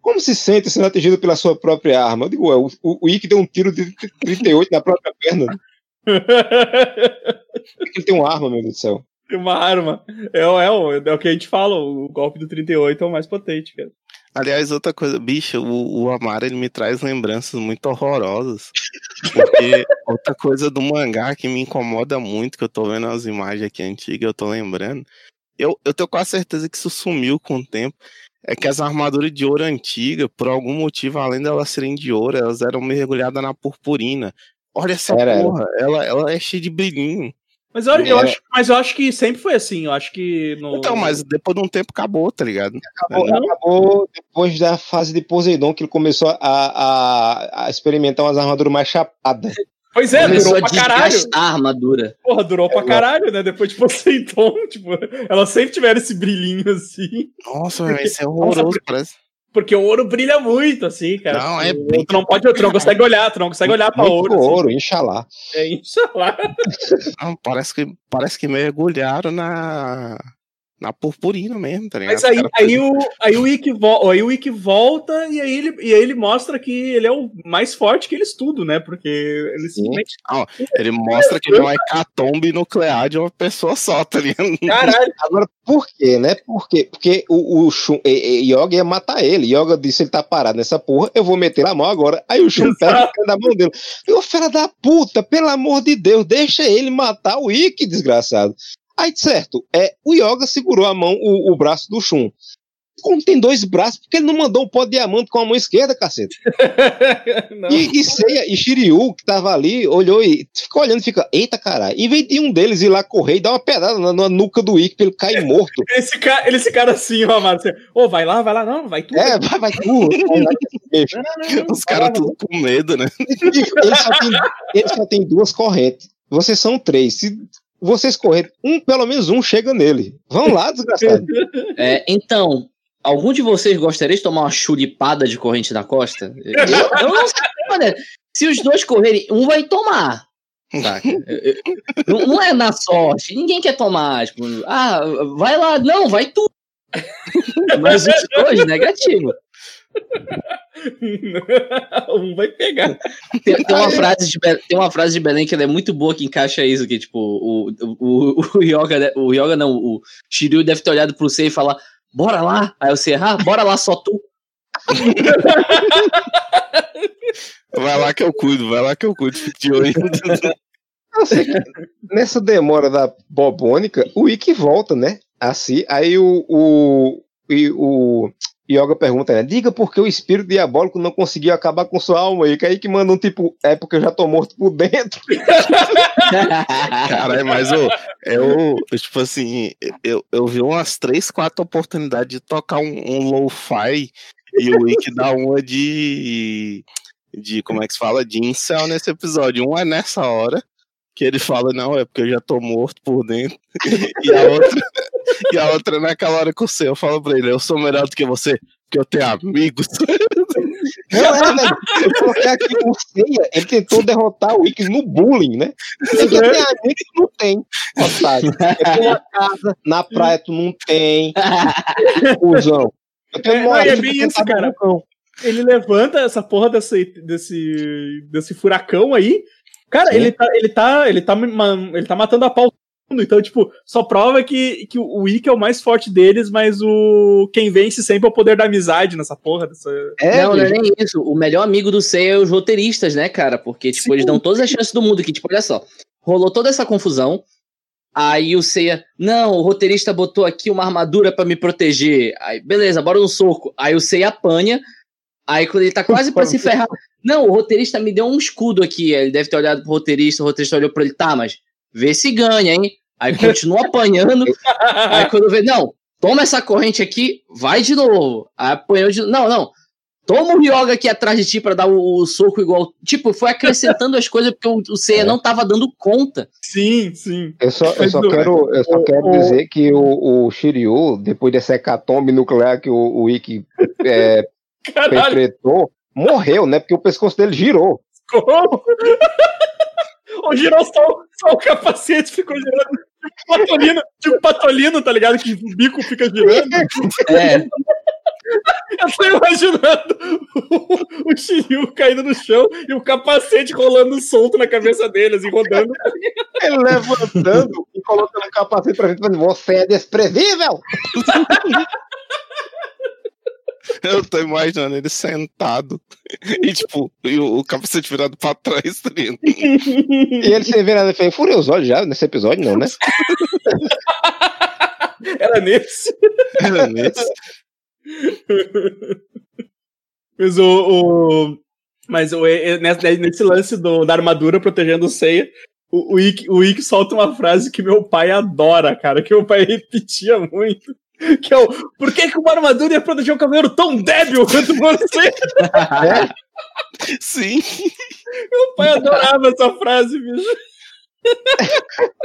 Como se sente sendo atingido pela sua própria arma? Eu digo, ué, o, o, Ikki deu um tiro de 38 na própria perna. Ele tem uma arma, meu Deus do céu. Tem uma arma. É, o- é, o- é o que a gente fala, o golpe do 38 é o mais potente, cara. Aliás, outra coisa, bicho, o, o Amaro ele me traz lembranças muito horrorosas. Porque outra coisa do mangá que me incomoda muito, que eu tô vendo as imagens aqui antigas, eu tô lembrando. Eu, eu tenho quase certeza que isso sumiu com o tempo. É que as armaduras de ouro antiga, por algum motivo, além delas serem de ouro, elas eram mergulhadas na purpurina. Olha essa Era, porra, Ela, ela é cheia de brilhinho. Mas eu, eu É. acho, mas eu acho que sempre foi assim. Eu acho que no. Então, mas depois de um tempo acabou, tá ligado? Acabou, acabou depois da fase de Poseidon, que ele começou a, a, a experimentar umas armaduras mais chapadas. Pois é, Começou durou a pra caralho. a armadura. Porra, durou pra caralho, né? Depois de Poseidon, tipo, elas sempre tiveram esse brilhinho assim. Nossa, velho, isso é horroroso, parece. Porque o ouro brilha muito, assim, cara. Não, é Tu- bem- Tu não pode, tu não consegue olhar, tu não consegue olhar pra Muito ouro. assim. ouro, inxalá. É isso lá. Não, parece que, parece que mergulharam na, na purpurina mesmo, tá ligado? Mas aí, Cara, aí, o, aí, o vo- aí o Ikki volta e aí, ele, e aí ele mostra que ele é o mais forte que eles tudo, né? Porque ele simplesmente. Ele mostra que ele é uma hecatombe nuclear de uma pessoa só, tá ligado? Caralho, Agora, por quê, né? Por quê? Porque o, o Shun, e, e, Yoga ia matar ele. Yoga disse: ele tá parado nessa porra, eu vou meter a mão agora. Aí o Shun pega na mão dele. Ô, fera da puta, pelo amor de Deus, deixa ele matar o Ikki, desgraçado. Aí, certo, é, o Yoga segurou a mão, o, o braço do Shun. Como tem dois braços, por que ele não mandou um pó de diamante com a mão esquerda, cacete? não. E, e Seiya e Shiryu, que tava ali, olhou e ficou olhando e fica, eita caralho. Em vez de um deles ir lá correr e dar uma pedrada na, na nuca do Ikki pra ele cair morto. Esse cara, eles ficaram assim, ó, Amado. Assim, Ô, vai lá, vai lá, não, vai tu. É, vai, vai tu. vai lá, bicho. Não, não, não, não. Os caras tudo com medo, né? Ele só, tem, ele só tem duas correntes. Vocês são três. Se vocês correrem, um, pelo menos um chega nele. Vão lá, desgraçado. É, então, algum de vocês gostaria de tomar uma chulipada de corrente na costa? Eu, eu não sei, mano. Se os dois correrem, um vai tomar. Não, não é na sorte. Ninguém quer tomar. Tipo, ah, vai lá. Não, vai tu. Mas os dois, negativo. um vai pegar. Tem, tem uma frase de, Be- tem uma frase de Belém que ela é muito boa que encaixa isso, que tipo, o, o, o, Yoga, o Yoga não, o Shiryu deve ter olhado pro Sei e falar, bora lá. Aí o Sei, ah, bora lá só tu. Vai lá que eu cuido, vai lá que eu cuido. De olho. Que nessa demora da bobônica, o Ikki volta, né? Assim, aí o, o, e o Yoga pergunta, né? Diga por que o espírito diabólico não conseguiu acabar com sua alma, Ikki. Aí que manda um tipo, é porque eu já tô morto por dentro. Caralho, mas ô, eu, eu, tipo assim, eu, eu vi umas três, quatro oportunidades de tocar um, um lo-fi e o Wick dá uma de. de. como é que se fala? De incel nesse episódio. Um é nessa hora, que ele fala, não, é porque eu já tô morto por dentro. E a outra, e a outra é naquela hora que eu sei, eu falo pra ele, eu sou melhor do que você, porque eu tenho amigos. Não é, velho. Eu coloquei aqui o Seiya, ele tentou derrotar o Ikki no bullying, né? Ele tem amigo que não tem, otário. Eu tenho uma casa, na praia tu não tem, cuzão. Eu tenho É, uma é moral bem isso, tentar cara. Ele levanta essa porra desse, desse, desse furacão aí. Cara, Sim. ele tá, ele tá, ele tá, ele tá matando a pau. Então, tipo, só prova que, que o Ikki é o mais forte deles, mas o quem vence sempre é o poder da amizade nessa porra. Dessa... É, não, não é nem isso. O melhor amigo do Sei é os roteiristas, né, cara? Porque, tipo, Sim. eles dão todas as chances do mundo. Que, tipo, olha só, rolou toda essa confusão. Aí o Seiya, não, o roteirista botou aqui uma armadura pra me proteger. Aí, beleza, bora no soco. Aí o Seiya apanha. Aí quando ele tá quase pra se ferrar, não, o roteirista me deu um escudo aqui. Ele deve ter olhado pro roteirista, o roteirista olhou pra ele, tá, mas vê se ganha, hein? Aí continua apanhando. Aí quando vê, não, toma essa corrente aqui, vai de novo. Aí apanhou de Não, não. Toma o Ryoga aqui atrás de ti pra dar o, o soco igual. Tipo, foi acrescentando as coisas porque o, o Seiya É. não tava dando conta. Sim, sim. Eu só, eu só não- quero, eu só o- quero o- dizer que o, o Shiryu, depois dessa hecatombe nuclear que o, o Ikki é, perpetrou, morreu, né? Porque o pescoço dele girou. como? Ou girou só, só o capacete, ficou girando. Tipo patolino, tipo patolino, tá ligado? Que o bico fica girando. É. Eu tô imaginando o, o Shiryu caindo no chão e o capacete rolando solto na cabeça dele, assim, rodando. Ele levantando e colocando o capacete pra frente, falando, você é desprezível! Eu tô imaginando ele sentado e, tipo, e o, o capacete virado pra trás, tá ligado? E ele se vira e furei os olhos já nesse episódio, não, né? Era nesse. Era nesse. Mas o. o- mas o, nesse, nesse lance do, da armadura protegendo o Seiya, o, o, Ikki, o Ikki solta uma frase que meu pai adora, cara, que meu pai repetia muito. Que é o por que, que uma armadura ia proteger um cavaleiro tão débil quanto você? Sim. Meu pai adorava essa frase, bicho.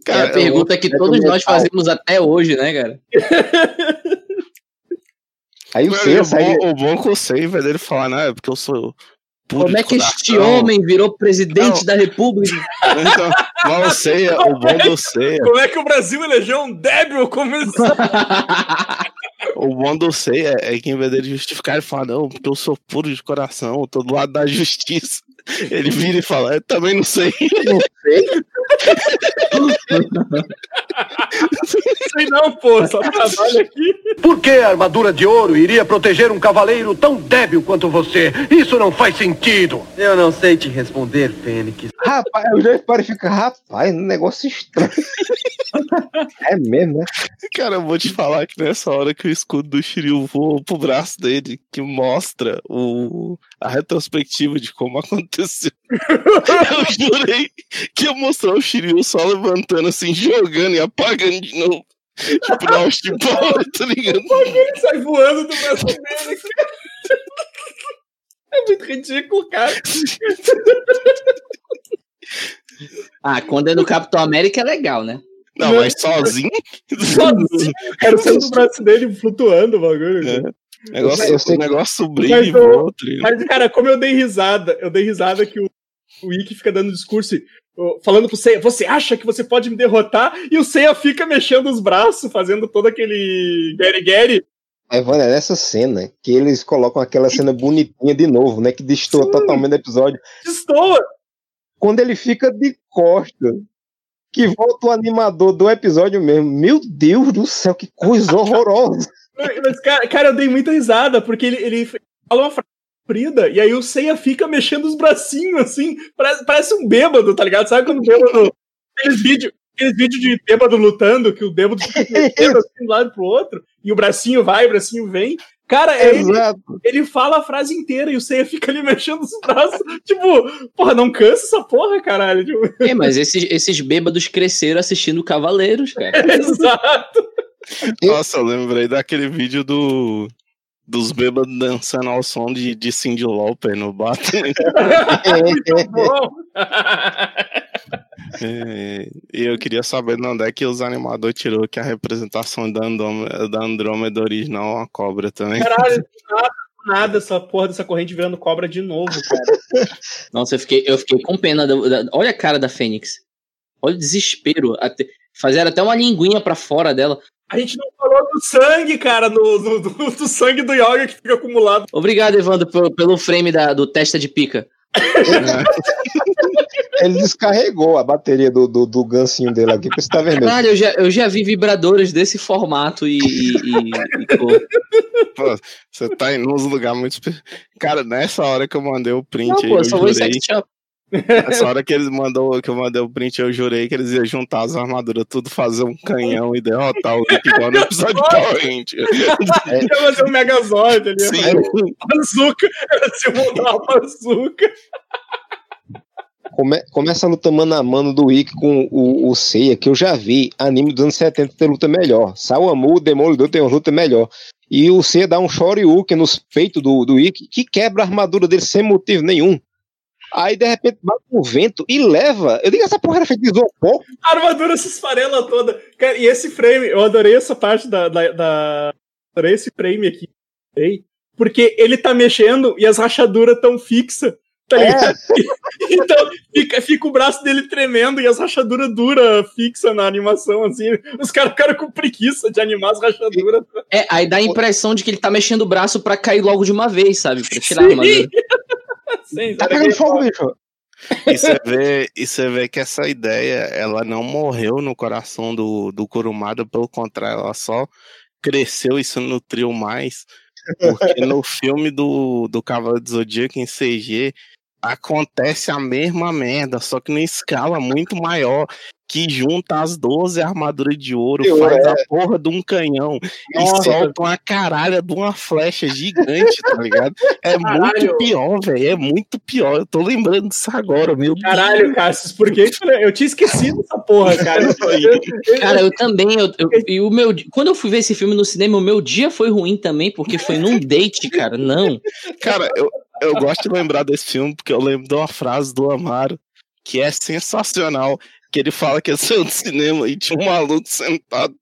É Cara, a pergunta que é todos do nós fazemos até hoje, né, cara? Aí o o, Seiya sai... bom, o bom que eu sei, velho, dele falar, não, é porque eu sou. Puro Como é que este homem virou presidente Não. da república? Então, mas o Ceia, o bom do Ceia, Como é que o Brasil elegeu um débil como esse? o bom do Ceia é que em vez dele justificar, ele fala, não, porque eu sou puro de coração, eu tô do lado da justiça. Ele vira e fala, eu também não sei. sei não, pô, só trabalho aqui. Por que a armadura de ouro iria proteger um cavaleiro tão débil quanto você? Isso não faz sentido. Eu não sei te responder, Fênix. Rapaz, o Jeff Parry fica, rapaz, um negócio estranho. é mesmo, né? Cara, eu vou te falar que nessa hora que o escudo do Shiryu voa pro braço dele, que mostra o, a retrospectiva de como aconteceu. Eu jurei que ia mostrar o Shiryu só levantando assim, jogando e apagando de novo. Tipo, na bola, tá ligado? Ele sai voando do braço dele. É muito ridículo, cara. ah, quando é no Capitão América é legal, né? Não, mas sozinho? Sozinho, cara, saindo do braço dele flutuando o bagulho. É. Negócio, Eu sei o que- negócio brilha Mas e volta. Mas, cara, como eu dei risada, eu dei risada que o, o Ikki fica dando discurso e, falando pro Seiya, você acha que você pode me derrotar? E o Seiya fica mexendo os braços, fazendo todo aquele Gary Gary. Aí, Vânia, nessa cena, que eles colocam aquela cena bonitinha de novo, né? Que destoa Sim. totalmente o episódio. Destoa. Quando ele fica de costas, que volta o animador do episódio mesmo. Meu Deus do céu, que coisa horrorosa. Mas, cara, cara, eu dei muita risada, porque ele, ele fala uma frase comprida, e aí o Seiya fica mexendo os bracinhos, assim, parece, parece um bêbado, tá ligado? Sabe quando o bêbado... Aqueles vídeos aqueles vídeos de bêbado lutando, que o bêbado fica mexendo assim, de um lado pro outro, e o bracinho vai, o bracinho vem. Cara, é ele, ele fala a frase inteira e o Seiya fica ali mexendo os braços. tipo, porra, não cansa essa porra, caralho. Tipo, É, mas esses, esses bêbados cresceram assistindo Cavaleiros, cara. exato. Nossa, eu lembrei daquele vídeo do. Dos bêbados dançando ao som de, de Cindy Lauper no Batman. Muito bom. É, e eu queria saber de onde é que os animadores tirou que a representação da Andrômeda, da Andrômeda original é uma cobra também. Caralho, nada, nada essa porra dessa corrente virando cobra de novo, cara. Nossa, eu fiquei, eu fiquei com pena. da- da- olha a cara da Fênix. Olha o desespero. Até, fizeram até uma linguinha pra fora dela. A gente não falou do sangue, cara, no, no- do, do sangue do Yoga que fica acumulado. Obrigado, Evandro, pelo, pelo frame da, do testa de pica. Ele descarregou a bateria do, do, do gancinho dele aqui, por isso tá vermelho. Caralho, eu já, eu já vi vibradores desse formato e. e, e- e cor. Pô, você tá em uns lugares muito. Cara, nessa hora que eu mandei o print Não, aí, pô, eu só vou em jurei. sex shop. Nessa hora que eles mandou, que eu mandei o print, eu jurei que eles iam juntar as armaduras, tudo fazer um canhão e derrotar o Rick igual no episódio Power Ranger. Ia fazer um Megazord ali. Sim. Bazooka. Era se mudar uma bazooka. Come- começa a luta mano a mano do Ikki com o, o Seiya, que eu já vi anime dos anos 70 ter luta melhor. Sawamu, o Demolidor tem uma luta melhor. E o Seiya dá um Shoryuken nos peitos do, do Ikki, que quebra a armadura dele sem motivo nenhum. Aí, de repente, bate um vento e leva. Eu digo, essa porra era feita de isopor. A armadura se esfarela toda. Cara, e esse frame, eu adorei essa parte da. da, da- adorei esse frame aqui. Ei, Porque ele tá mexendo e as rachaduras tão fixas Tá ligado? então fica, fica o braço dele tremendo e as rachaduras duras fixa na animação, assim. Os caras ficaram com preguiça de animar as rachaduras. É, aí dá a impressão de que ele tá mexendo o braço pra cair logo de uma vez, sabe? Pra tirar a Sim. armadura. Sim, Tá pegando fogo, bicho. E você vê, e você vê que essa ideia, ela não morreu no coração do, do Kurumada, pelo contrário, ela só cresceu e se nutriu mais. Porque no filme do, do Cavalo do Zodíaco em CG acontece a mesma merda, só que numa escala muito maior, que junta as 12 armaduras de ouro, faz é. a porra de um canhão Nossa. e solta uma caralha de uma flecha gigante, tá ligado? É Caralho. muito pior, velho, é muito pior. Eu tô lembrando disso agora, meu Caralho, Cassius, por que que eu tinha esquecido essa porra, cara? Cara, eu também. Eu, eu- e o meu, quando eu fui ver esse filme no cinema, o meu dia foi ruim também, porque foi num date, cara. Não. Cara, eu, eu gosto de lembrar desse filme porque eu lembro de uma frase do Amaro que é sensacional. Que ele fala que ia ser no cinema e tinha um maluco sentado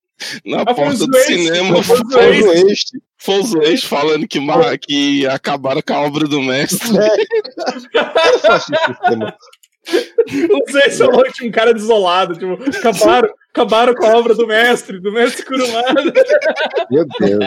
na Ah, porta do cinema. o Zueste falando que, ma- que acabaram com a obra do mestre. Sistema. Não sei se falou que tinha um cara desolado, tipo, acabaram, acabaram com a obra do mestre, do mestre Kurumada. Meu Deus.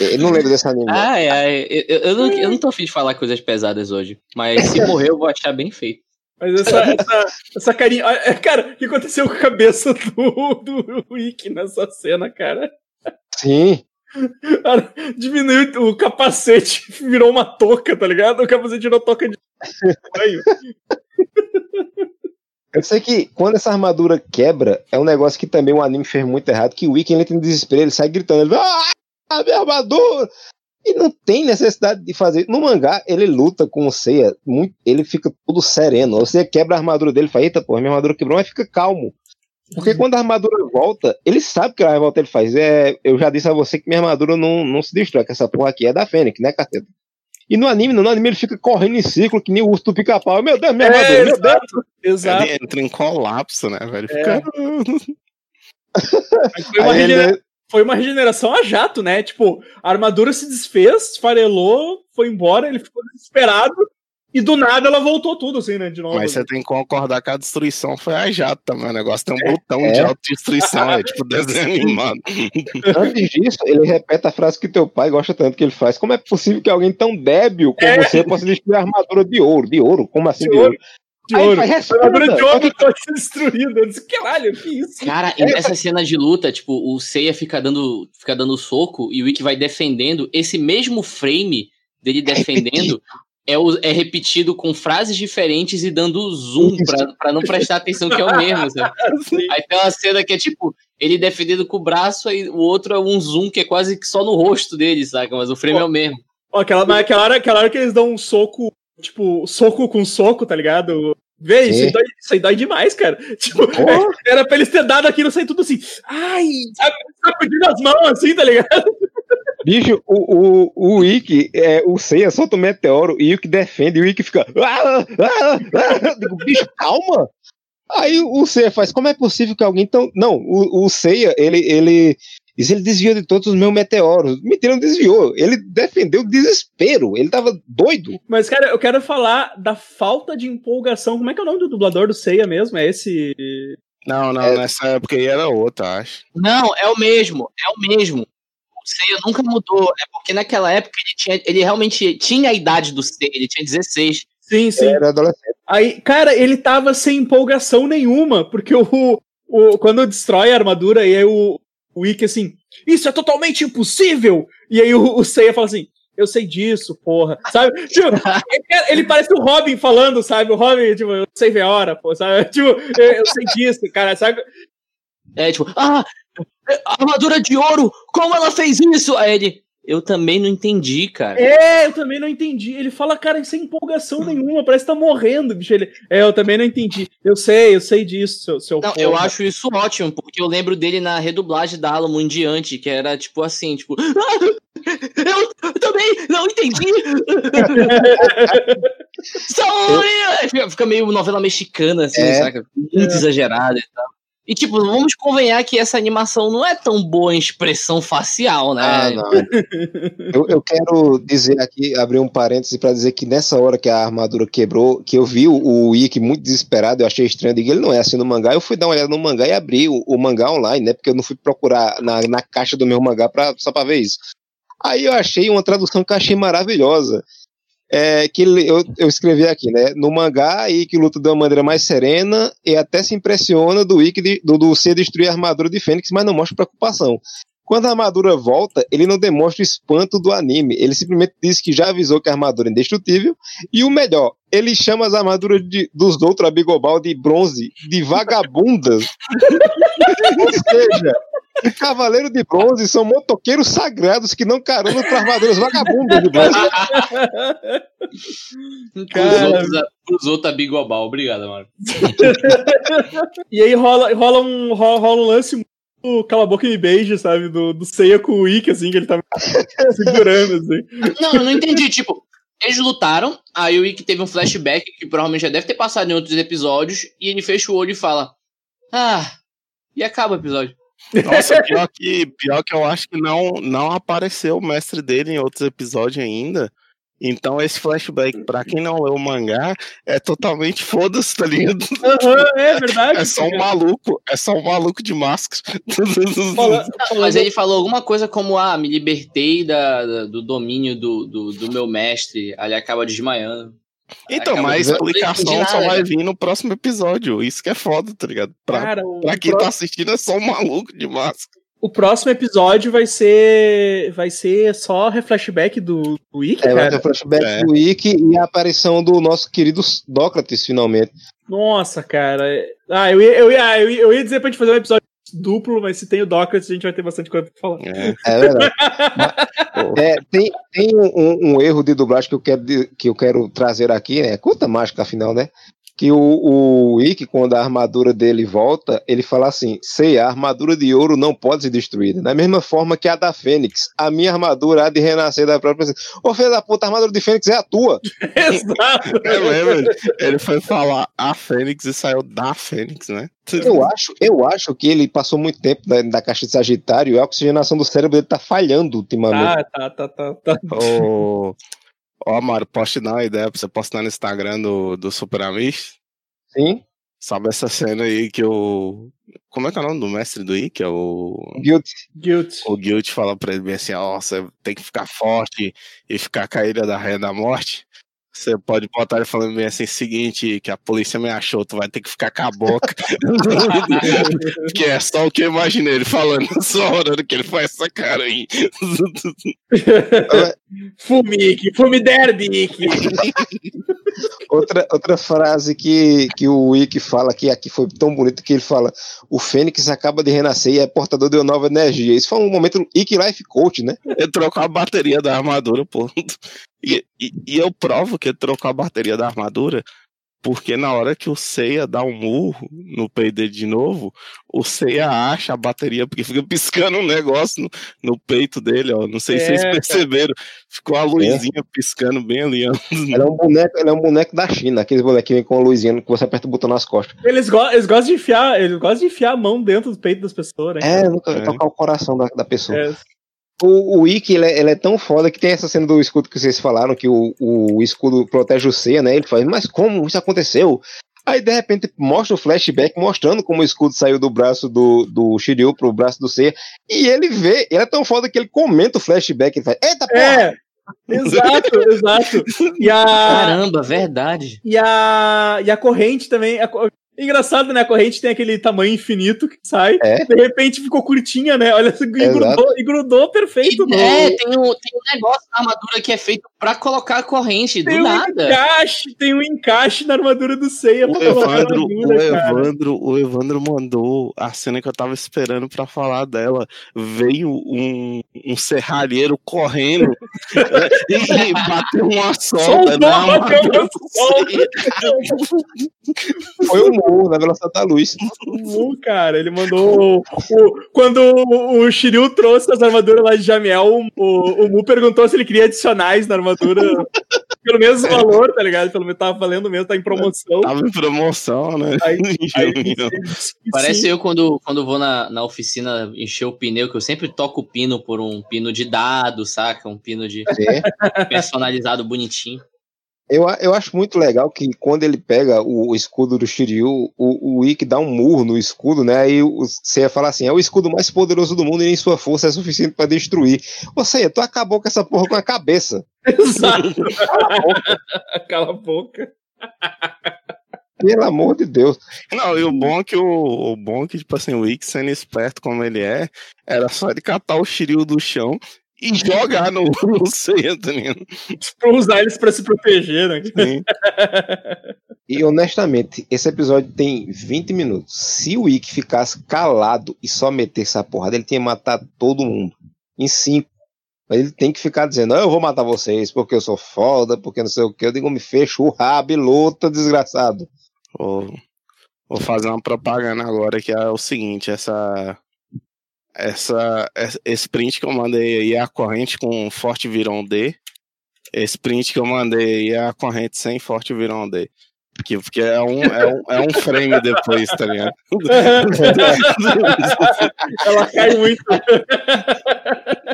Eu não lembro desse anime. Ai, ai. Eu, eu, eu não, eu não tô afim de falar coisas pesadas hoje. Mas se morrer, eu vou achar bem feito. Mas essa, essa, essa carinha. é, Cara, o que aconteceu com a cabeça do, do Wiki nessa cena, cara? Sim. Cara, Diminuiu o capacete, virou uma touca, tá ligado? O capacete virou touca de banho. Eu sei que quando essa armadura quebra, é um negócio que também o anime fez muito errado, que o Wiki entra em desespero, ele sai gritando, ele ah, minha armadura! E não tem necessidade de fazer. No mangá, ele luta com o Seiya, muito, ele fica todo sereno. O Seiya quebra a armadura dele e fala, eita, porra, minha armadura quebrou, mas fica calmo. Porque quando a armadura volta, ele sabe que ela vai voltar, ele faz. É, eu já disse a você que minha armadura não, não se destrói, que essa porra aqui é da Fênix, né, Cateta? E no anime, no anime ele fica correndo em ciclo, que nem o urso do pica-pau. Meu Deus, minha armadura, É, meu Deus. exato. Ele entra em colapso, né, velho? É. Fica... Foi uma, Aí regenera- ele- foi uma regeneração a jato, né? Tipo, a armadura se desfez, esfarelou, foi embora, ele ficou desesperado. E do nada ela voltou tudo, assim, né? De novo. Mas você tem que concordar que a destruição foi a jato também. O negócio tem um botão É. de autodestruição, é tipo desenho animado. Antes disso, ele repete a frase que teu pai gosta tanto que ele faz. Como é possível que alguém tão débil como É. você possa destruir a armadura de ouro? De ouro? Como assim de, De ouro? ouro. De Aí ouro. armadura de Só ouro foi destruída. Eu disse, caralho, que isso? Cara, e nessa cena de luta, tipo, o Seiya fica dando, fica dando soco e o Ikki vai defendendo. Esse mesmo frame dele defendendo é, o- é repetido com frases diferentes e dando zoom pra, pra não prestar atenção que é o mesmo, sabe? Assim. Aí tem uma cena que é tipo, ele defendendo com o braço e o outro é um zoom que é quase que só no rosto dele, saca? Mas o frame é o mesmo. Ó, aquela, mas aquela, hora, aquela hora que eles dão um soco, tipo, soco com soco, tá ligado? Vê, isso aí, dói, isso aí dói demais, cara. Tipo, era pra eles ter dado aquilo, sair tudo assim. Ai, sacudindo as mãos assim, tá ligado? Bicho, o, o, o Ikki, é, o Seiya solta um meteoro e o Ikki defende e o Ikki fica. "Ah, ah, ah". Eu Digo, bicho, calma! Aí o Seiya faz, como é possível que alguém tão. Não, o, o Seiya, ele, ele. Diz, ele desviou de todos os meus meteoros. Mentira, não desviou. Ele defendeu o desespero. Ele tava doido. Mas, cara, eu quero falar da falta de empolgação. Como é que é o nome do dublador do Seiya mesmo? É esse. Não, não, É. nessa época aí era outra, acho. Não, é o mesmo, é o mesmo. O Seiya nunca mudou. É porque naquela época ele, tinha, ele realmente tinha a idade do Seiya, ele tinha 16. Sim, sim. Era adolescente. Aí, cara, ele tava sem empolgação nenhuma, porque o, o quando destrói a armadura, e aí o, o Ikki assim, isso é totalmente impossível! E aí o, o Seiya fala assim, eu sei disso, porra, sabe? Tipo, ele, ele parece o Robin falando, sabe? O Robin, tipo, eu sei ver a hora, pô, sabe? Tipo, eu, eu sei disso, cara, sabe? É tipo, ah, armadura de ouro, como ela fez isso? Aí ele, eu também não entendi, cara. É, eu também não entendi. Ele fala, cara, sem empolgação nenhuma, parece que tá morrendo, bicho. Ele, é, eu também não entendi. Eu sei, eu sei disso, seu, seu Não, eu porra." acho isso ótimo, porque eu lembro dele na redublagem da Alamo em diante, que era tipo assim, tipo, ah, eu também não entendi. Aí Fica, meio novela mexicana, assim, É. saca? Muito exagerado e tal. E, tipo, vamos convenhar que essa animação não é tão boa em expressão facial, né? Ah, não. eu, eu quero dizer aqui, abrir um parêntese para dizer que nessa hora que a armadura quebrou, que eu vi o, o muito desesperado, eu achei estranho, eu digo, ele não é assim no mangá, eu fui dar uma olhada no mangá e abri o, o mangá online, né? Porque eu não fui procurar na, na caixa do meu mangá pra, só pra ver isso. Aí eu achei uma tradução que eu achei maravilhosa. É, que eu, eu escrevi aqui, né? No mangá, Ikki luta de uma maneira mais serena e até se impressiona do Ikki de- do, do ser destruir a armadura de Fênix, mas não mostra preocupação. Quando a armadura volta, ele não demonstra o espanto do anime. Ele simplesmente diz que já avisou que a armadura é indestrutível. E o melhor, ele chama as armaduras de- dos outros Abigobal de bronze de vagabundas. Ou seja, o Cavaleiro de Bronze são motoqueiros sagrados que não caramba para armaduras vagabundas de bronze. Cara. outros, pros outros a Bigobal. Obrigado, mano. E aí rola, rola, um, rola, rola um lance muito cala a boca e me beija, sabe? Do, do Seiya com o Ikki, assim, que ele tá segurando, assim. Não, eu não entendi. Tipo, eles lutaram, aí o Ikki teve um flashback que provavelmente já deve ter passado em outros episódios, e ele fecha o olho e fala: Ah, e acaba o episódio. Nossa, pior que, pior que eu acho que não, não apareceu o mestre dele em outros episódios ainda. Então esse flashback, pra quem não leu o mangá, é totalmente foda-se, tá ligado? Aham, é verdade. É só um maluco, é só um maluco de máscara. Não, mas ele falou alguma coisa como: Ah, me libertei da, da- do domínio do, do, do meu mestre. Ele acaba desmaiando. Então, mas a explicação só vai cara. vir no próximo episódio. Isso que é foda, tá ligado? Pra, Cara, pra quem pró- tá assistindo é só um maluco de máscara. o próximo episódio vai ser. Vai ser só flashback do, do Ikki, É, vai ter cara. flashback É. do Ikki e a aparição do nosso querido Dócrates, finalmente. Nossa, cara. Ah, eu ia, eu, ia, eu, ia, eu ia dizer pra gente fazer um episódio duplo, mas se tem o Dócrates, a gente vai ter bastante coisa pra falar. É. É verdade. Mas, é, tem tem um, um- erro de dublagem que eu quero, que eu quero trazer aqui, né? Conta mágica, afinal, né? Que o, o Ikki, quando a armadura dele volta, ele fala assim: sei, a armadura de ouro não pode ser destruída. Da mesma forma que a da Fênix, a minha armadura há de renascer da própria. Ô, filho da puta, a armadura de Fênix é a tua. Exato. É mesmo, ele foi falar a Fênix e saiu da Fênix, né? Eu acho, eu acho que ele passou muito tempo da, da caixa de Sagitário e a oxigenação do cérebro dele tá falhando ultimamente. Tá, tá, tá, tá, tá. Ô, ó, Mário, posso te dar uma ideia pra você postar no Instagram do, do Super Amish? Sim, Sabe essa cena aí que o. Como é que é o nome do mestre do Ikki? É o. Guilt. Guilt. O Guilt fala pra ele bem assim: ó, você tem que ficar forte e ficar com a ilha da Raia da Morte. Você pode botar ele falando bem assim: seguinte, que a polícia me achou, tu vai ter que ficar com a boca. Porque é só o que eu imaginei ele falando nessa hora que ele faz essa cara aí. Fumique, fume derby. Outra, outra frase que, que o Ikki fala que aqui foi tão bonito que ele fala: o Fênix acaba de renascer e é portador de uma nova energia. Isso foi um momento Ikki Life Coach, né? Ele trocou a bateria da armadura, pô. E, e, e eu provo que ele trocou a bateria da armadura porque na hora que o Seiya dá um murro no peito dele de novo, o Seiya acha a bateria, porque fica piscando um negócio no, no peito dele, ó. Não sei se É, vocês cara. perceberam. Ficou a luzinha piscando bem ali, ó. Ele é um boneco, ele é um boneco da China, aqueles bonequinhos com a luzinha que você aperta o botão nas costas. Eles, go eles gostam de enfiar, eles gostam de enfiar a mão dentro do peito das pessoas, né? É, nunca É. tocar o coração da, da pessoa. É. O, o Ikki, ele é, ele é tão foda que tem essa cena do escudo que vocês falaram, que o, o escudo protege o Seiya, né? Ele faz, mas como isso aconteceu? Aí, de repente, mostra o flashback mostrando como o escudo saiu do braço do, do Shiryu pro braço do Seiya. E ele vê, ele é tão foda que ele comenta o flashback. Ele faz, eita porra! É, exato, exato. E a, Caramba, verdade. e a, e a corrente também. a Engraçado, né? A corrente tem aquele tamanho infinito que sai. É. De repente ficou curtinha, né? Olha, e grudou, e grudou perfeito. no- É, tem um, tem um negócio na armadura que é feito pra colocar a corrente, do Tem um nada. encaixe, tem um encaixe na armadura do Seiya O pra colocar a Evandro, o, armadura, cara. Evandro, o Evandro mandou a cena que eu tava esperando pra falar dela. Veio um, um serralheiro correndo e bateu uma solda Soltou na uma armadura cama do Foi o velocidade da luz. O Mu, cara, ele mandou. o- quando o, o Shiryu trouxe as armaduras lá de Jamiel, o, o Mu perguntou se ele queria adicionais na armadura. pelo mesmo valor, tá ligado? Pelo menos tava valendo mesmo, tá em promoção. Tava em promoção, né? Aí, aí. Parece eu quando, quando vou na, na oficina encher o pneu, que eu sempre toco o pino por um pino de dado, saca? Um pino de É. personalizado bonitinho. Eu, a- eu acho muito legal que quando ele pega o, o escudo do Shiryu, o, o Ikki dá um murro no escudo, né? Aí o- você ia falar assim: é o escudo mais poderoso do mundo e nem sua força é suficiente pra destruir. Ou seja, tu acabou com essa porra com a cabeça. Exato. Cala a boca. Pelo amor de Deus. Não, e o bom é que o, o bom é que, tipo assim, o Ikki sendo esperto como ele é, era só ele catar o Shiryu do chão e jogar no, no Seiya, tá ligado? Pra usar eles pra se proteger, né? Sim. E honestamente, esse episódio tem 20 minutos. Se o Ikki ficasse calado e só metesse essa porrada, ele tinha matado todo mundo. Em 5. Mas ele tem que ficar dizendo, "Ah, eu vou matar vocês porque eu sou foda, porque não sei o que. Eu digo, me fecha o rabo e luta, desgraçado. Vou, vou fazer uma propaganda agora que é o seguinte, essa essa es- esse print que eu mandei aí é a corrente com forte virão D. Esse print que eu mandei aí é a corrente sem forte virão D. Que, porque é um, é, um, é um frame depois, tá ligado? Ela cai muito.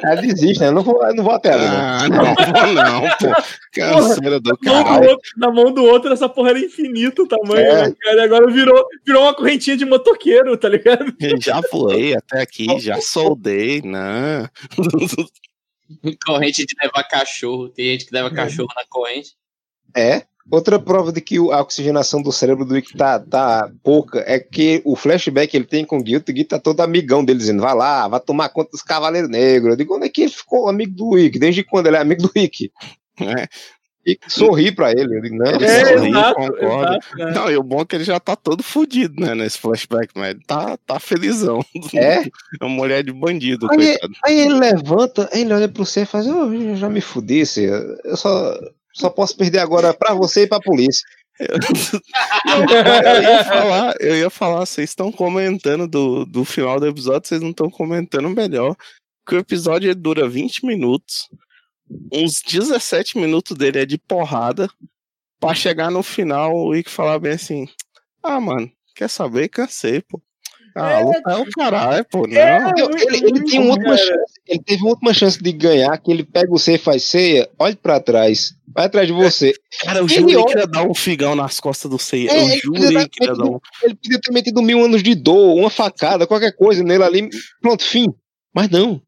Ela desiste, né? Eu não vou, eu não vou até ela. não. Ah, não vou não, pô. Canseira do Na mão, do caralho. outro, na mão do outro, essa porra era infinito o tamanho, É. né, cara? E agora virou, virou uma correntinha de motoqueiro, tá ligado? Já voei até aqui, já soldei, não. Corrente de levar cachorro. Tem gente que leva cachorro na corrente. É. Outra prova de que a oxigenação do cérebro do Ikki tá, tá pouca é que o flashback ele tem com o Guilty, o Guilty tá todo amigão dele, dizendo, vai lá, vai tomar conta dos Cavaleiros Negros. Eu digo, onde é que ele ficou amigo do Ikki? Desde quando ele é amigo do Ikki? É. E sorri pra ele. Eu digo, não, Ele É, sorri, exato, concorda. exato, é. Não, e o bom é que ele já tá todo fudido, né, nesse flashback, mas ele tá, tá felizão. É? É uma mulher de bandido, Aí, coitado. aí ele levanta, aí ele olha pro céu e faz, "Oh, eu já me fudi, eu só, só posso perder agora pra você e pra polícia. eu ia falar, eu ia falar, vocês estão comentando do, do final do episódio, vocês não estão comentando melhor. Que o episódio dura 20 minutos. Uns 17 minutos dele é de porrada. Pra chegar no final, Ick falar bem assim: Ah, mano, quer saber? Cansei, pô. Ah, É, luta é o caralho, pô. Não. É, Eu- muito, ele, ele tem uma última chance, ele teve uma última chance de ganhar, que ele pega o C e faz ceia, olha pra trás, vai atrás de você. Cara, eu Ele jurei olha- que ia dar um figão nas costas do Seiya. É, eu ele jurei podia que ia dar- um. Ele podia ter metido mil anos de dor, uma facada, qualquer coisa nele ali, pronto, fim. Mas não.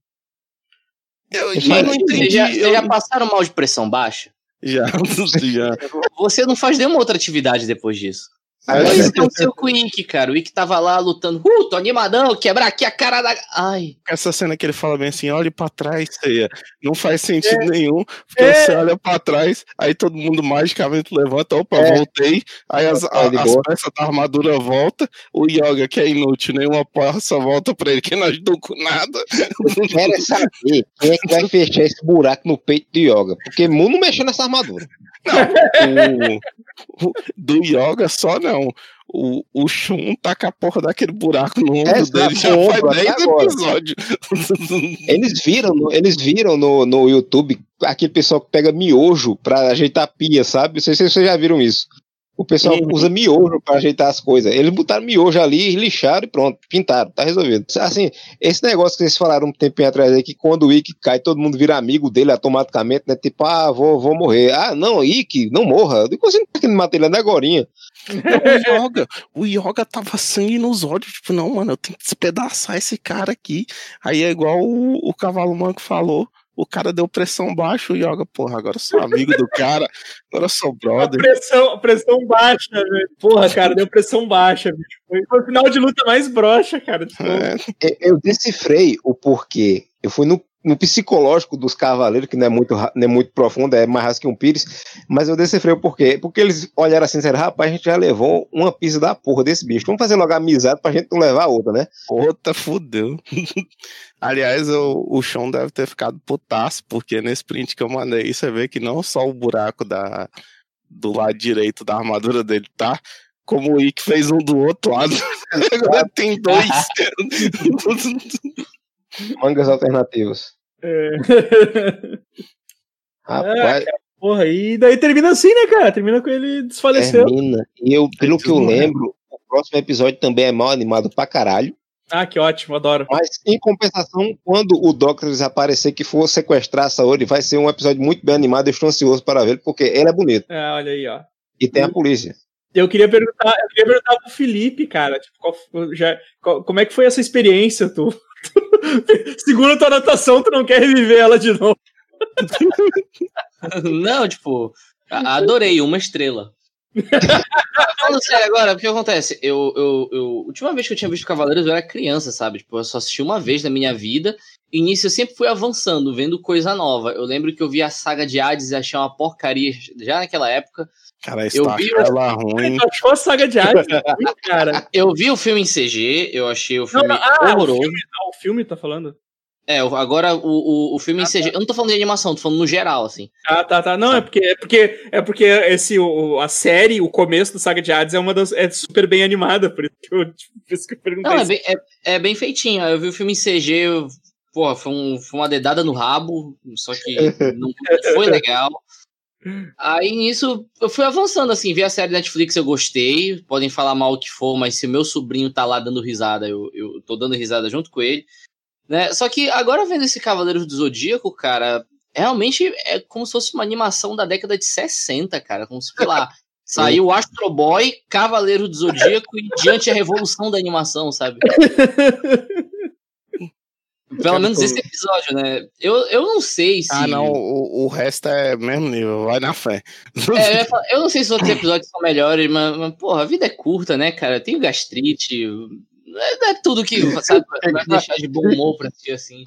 Eu, eu não Vocês entendi. já, eu- já passaram mal de pressão baixa? Já, já. Você não faz nenhuma outra atividade depois disso. Mas aconteceu com o Ike, cara. O Ike tava lá lutando. Uh, tô animadão, quebrar aqui a cara da. Ai. Essa cena que ele fala bem assim, olhe pra trás, ceia. Não faz sentido nenhum, porque É. você olha pra trás, aí todo mundo magicamente levanta, opa, É. voltei, aí as, Tá a- as peças da armadura volta, o Yoga, que é inútil, nenhuma peça volta pra ele, que não ajudou com nada. Eu quero é saber quem é que vai fechar esse buraco no peito de yoga. Porque Mu não mexeu nessa armadura. O, o- do Yoga só não. O, o Shun tá com a porra daquele buraco no ombro Exato, dele já faz ombro, até 10 agora. episódios. Eles viram, no- eles viram no, no YouTube aquele pessoal que pega miojo pra ajeitar pia, sabe? Não sei se vocês já viram isso. O pessoal Uhum. usa miojo pra ajeitar as coisas. Eles botaram miojo ali, lixaram e pronto, pintaram, tá resolvido. Assim, esse negócio que vocês falaram um tempinho atrás aí, que quando o Ikki cai, todo mundo vira amigo dele automaticamente, né? Tipo, ah, vou, vou morrer. Ah, não, Ikki, não morra. Eu digo, você não tá querendo matar ele agorinha. o Yoga, o Yoga tava sangue nos olhos, tipo, não, mano, eu tenho que despedaçar esse cara aqui. Aí é igual o, o Cavalo Manco falou, o cara deu pressão baixa, o Yoga, porra, agora eu sou amigo do cara, agora eu sou A brother. pressão, a pressão baixa, velho. Porra, cara, deu pressão baixa, bicho. Foi, o final de luta mais broxa, cara. É, eu decifrei o porquê. Eu fui no, no psicológico dos cavaleiros, que não é muito, não é muito profundo, é mais raso que um pires, mas eu decifrei o porquê. Porque eles olharam assim e disseram, rapaz, a gente já levou uma pisa da porra desse bicho. Vamos fazer logo amizade pra gente não levar outra, né? outra fudeu. Aliás, o, o Sean deve ter ficado putaço, porque nesse print que eu mandei, você vê que não só o buraco da, do lado direito da armadura dele tá, como o Ick fez um do outro lado. Agora tem dois. Mangas alternativas. é. Rapaz, Porra, e daí termina assim, né, cara? Termina com ele desfaleceu. Termina. E eu, pelo que eu lembro, o próximo episódio também é mal animado pra caralho. Ah, que ótimo, adoro. Mas, em compensação, quando o Doctor aparecer que for sequestrar a Saori, vai ser um episódio muito bem animado. Eu estou ansioso para ver, porque ele é bonito. É, olha aí, ó. E tem a polícia. Eu queria perguntar, eu queria perguntar pro Felipe, cara, tipo, qual- já, qual- como é que foi essa experiência, tu? Segundo a tua anotação, tu não quer reviver ela de novo. Não, tipo, adorei, uma estrela. Falando sério agora, o que acontece? Eu, eu, eu, última vez que eu tinha visto Cavaleiros eu era criança, sabe? Tipo, eu só assisti uma vez na minha vida. E nisso eu sempre fui avançando, vendo coisa nova. Eu lembro que eu vi a saga de Hades e achei uma porcaria já naquela época. Cara, Eu vi- ela ruim. Achou a saga de Hades, ruim, cara? Eu vi o filme em CG, eu achei o filme não, ah, o horroroso. filme, ah, o filme tá falando? É, o- agora o, o, o filme em CG. Eu não tô falando de animação, tô falando no geral, assim. Ah, tá, tá. Não, é porque é porque é porque esse o, a série, o começo da saga de Hades é uma das é super bem animada, por isso que eu, por isso que eu perguntei. Não, é bem, é, é bem feitinho. Eu vi o filme em CG, eu, porra, foi, um- foi uma dedada no rabo, só que não, não foi legal. Aí nisso eu fui avançando assim, vi a série Netflix, eu gostei. Podem falar mal o que for, mas se o meu sobrinho tá lá dando risada, eu, eu tô dando risada junto com ele. Né? Só que agora vendo esse Cavaleiros do Zodíaco, cara, realmente é como se fosse uma animação da década de 60, cara. Como se, sei lá, saiu Astro Boy, Cavaleiro do Zodíaco e diante a revolução da animação, sabe? Pelo menos esse episódio, né? Eu, eu não sei se. Ah, não, o, o resto é mesmo nível, vai na fé. É, eu, ia falar- eu não sei se outros episódios são melhores, mas, mas, porra, a vida é curta, né, cara? Tenho gastrite. Não é, não é tudo que sabe, vai deixar de bom humor pra assistir assim.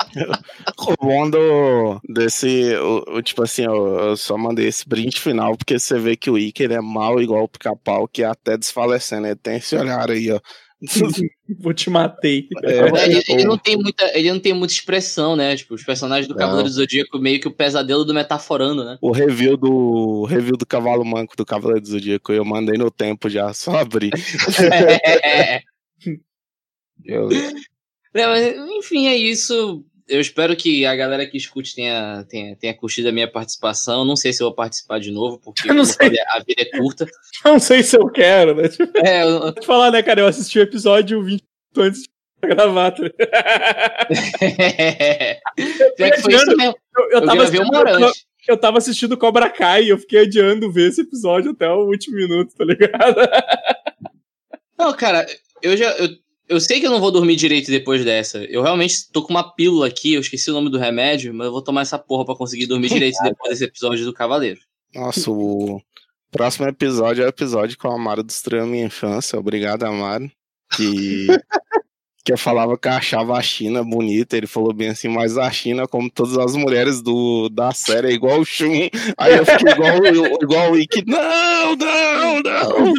O bom do, desse, o, o- tipo assim, eu, eu só mandei esse brinde final, porque você vê que o Ike ele é mal igual o pica-pau, que é até desfalecendo, ele tem esse olhar aí, ó. Vou te matei. É, ele, ele não tem muita, ele não tem muita expressão, né? Tipo, os personagens do Não. Cavaleiro do Zodíaco meio que o pesadelo do metaforando, né? O review do o review do Cavalo Manco do Cavaleiro do Zodíaco, eu mandei no tempo já, só abrir. É, Eu- É, mas, enfim, é isso. Eu espero que a galera que escute tenha, tenha, tenha curtido a minha participação. Não sei se eu vou participar de novo, porque Eu falei, a vida é curta. Não sei se eu quero, né? Tipo, É, eu- vou te falar, né, cara? Eu assisti o episódio 20 antes de gravar. tá ligado? Pior que foi isso mesmo. Eu, eu Eu tava gravei uma assistindo, hora eu, antes. eu tava assistindo Cobra Kai e eu fiquei adiando ver esse episódio até o último minuto, tá ligado? Não, cara, eu já. Eu, eu sei que eu não vou dormir direito depois dessa. Eu realmente tô com uma pílula aqui, eu esqueci o nome do remédio, mas eu vou tomar essa porra pra conseguir dormir direito depois desse episódio do Cavaleiro. Nossa, o próximo episódio é o episódio que o Amaro destruiu a minha infância. Obrigado, Amaro. Que, que eu falava que eu achava a China bonita. Ele falou bem assim, mas a China, como todas as mulheres do, da série, é igual o Shun. Aí eu fiquei igual, o- igual o Ikki. Não, não, não.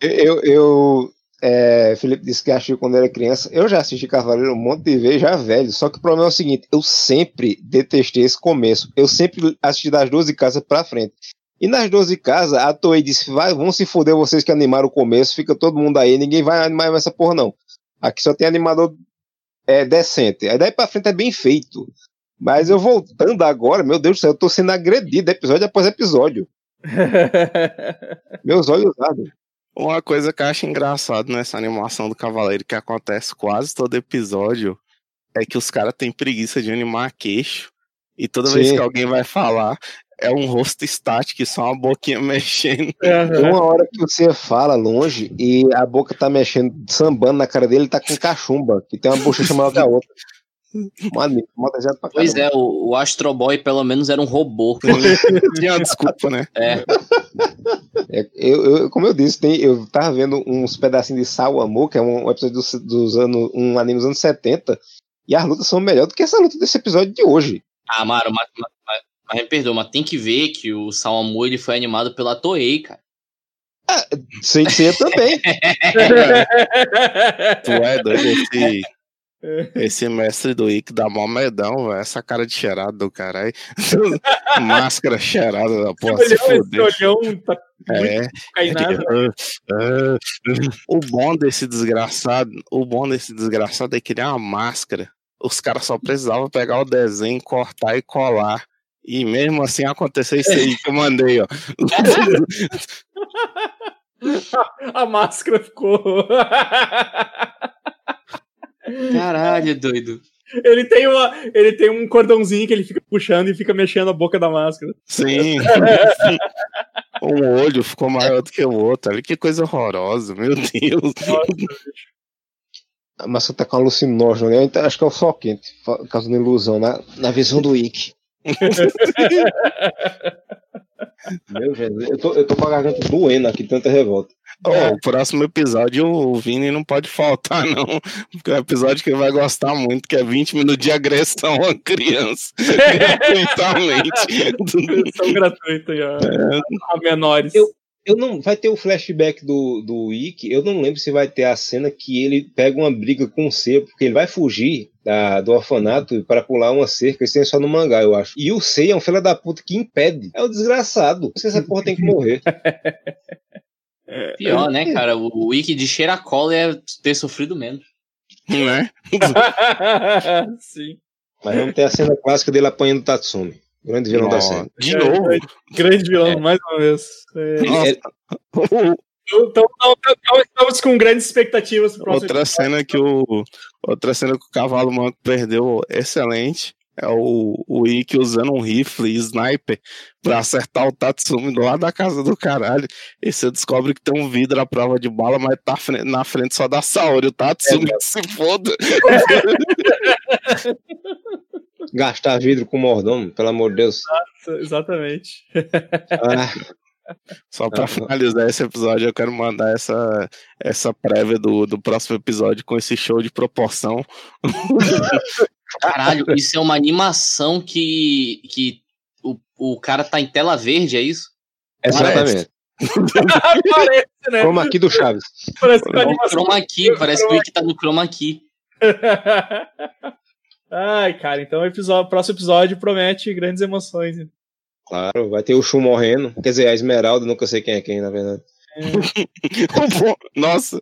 Eu, eu é, Felipe disse que assistiu quando era criança. Eu já assisti Cavaleiro um monte de vezes, já velho. Só que o problema é o seguinte: eu sempre detestei esse começo. Eu sempre assisti das 12 casas pra frente. E nas 12 casas, a Toei disse: vai, vão se foder vocês que animaram o começo, fica todo mundo aí, ninguém vai animar essa porra, não. Aqui só tem animador é, decente. Aí daí pra frente é bem feito. Mas eu voltando agora, meu Deus do céu, eu tô sendo agredido episódio após episódio. Meus olhos abrem. Uma coisa que eu acho engraçado nessa animação do Cavaleiro que acontece quase todo episódio é que os caras têm preguiça de animar queixo. E toda vez Sim. que alguém vai falar, é um rosto estático e só uma boquinha mexendo. Tem uma hora que você fala longe e a boca tá mexendo, sambando na cara dele, ele tá com cachumba, que tem uma bochecha maior que a outra. Mano, pra Pois é, o, o Astro Boy pelo menos era um robô. Tinha uma desculpa, né? É. É, eu, eu- como eu disse, tem, eu tava vendo uns pedacinhos de Sal Amor, que é um, um episódio dos, dos anos, um anime dos anos 70, e as lutas são melhores do que essa luta desse episódio de hoje. Ah, Maro, mas, mas, mas- mas me perdoa, mas tem que ver que o Salamo ele foi animado pela Toei, cara. Sem ser também. Tu é doido, esse, esse mestre do Ick dá mó medão, velho. Essa cara de cheirado do caralho. Máscara cheirada da porra, esse olhão tá É. cainado. O bom desse desgraçado, o bom desse desgraçado é que ele é uma máscara os caras só precisavam pegar o desenho, cortar e colar. E mesmo assim aconteceu isso aí que eu mandei, ó. A máscara ficou. Caralho, doido. Ele tem, uma, ele tem um cordãozinho que ele fica puxando e fica mexendo a boca da máscara. Sim. um olho ficou maior do que o outro. Olha que coisa horrorosa, meu Deus. A máscara tá com alucinógeno, né? Acho que é o sol quente, causando ilusão na, na visão do Ick. Meu Jesus, eu tô, eu tô com a garganta doendo aqui, tanta revolta. Ó, o próximo episódio o Vini não pode faltar, não. Porque é um episódio que ele vai gostar muito, que é 20 minutos de agressão a criança. gratuitamente. São gratuitos já. A menores. Eu, eu não. Vai ter o flashback do, do Ick. Eu não lembro se vai ter a cena que ele pega uma briga com o C, porque ele vai fugir da, do orfanato para pular uma cerca. Isso tem só no mangá, eu acho. E o C é um filho da puta que impede. É o desgraçado. Se essa porra tem que morrer. Pior, né, cara? O wiki de cheiracola é ter sofrido menos. Né? Sim. Mas vamos ter a cena clássica dele apanhando o Tatsumi. Grande vilão da série. De novo. Grande vilão, mais uma vez. É. Nossa. Então, então, então, estamos com grandes expectativas Outra cena que o outra cena que o cavalo manco perdeu excelente é o, o Ikki usando um rifle e sniper pra acertar o Tatsumi do lado da casa do caralho. E você descobre que tem um vidro à prova de bala, mas tá na frente só da Saori. O Tatsumi que se foda. Gastar vidro com mordomo, pelo amor de Deus. Exatamente. Ah, Só pra finalizar esse episódio, eu quero mandar essa, essa prévia do, do próximo episódio com esse show de proporção. Caralho, isso é uma animação que, que o, o cara tá em tela verde, é isso? exatamente. Parece, né? Como aqui do Chaves. Parece que animação. chroma key, parece que o Wiki tá no chroma key. Ai, cara, então o episódio, próximo episódio promete grandes emoções. Claro, vai ter o Shun morrendo. Quer dizer, a Esmeralda, nunca sei quem é quem, na verdade. Nossa,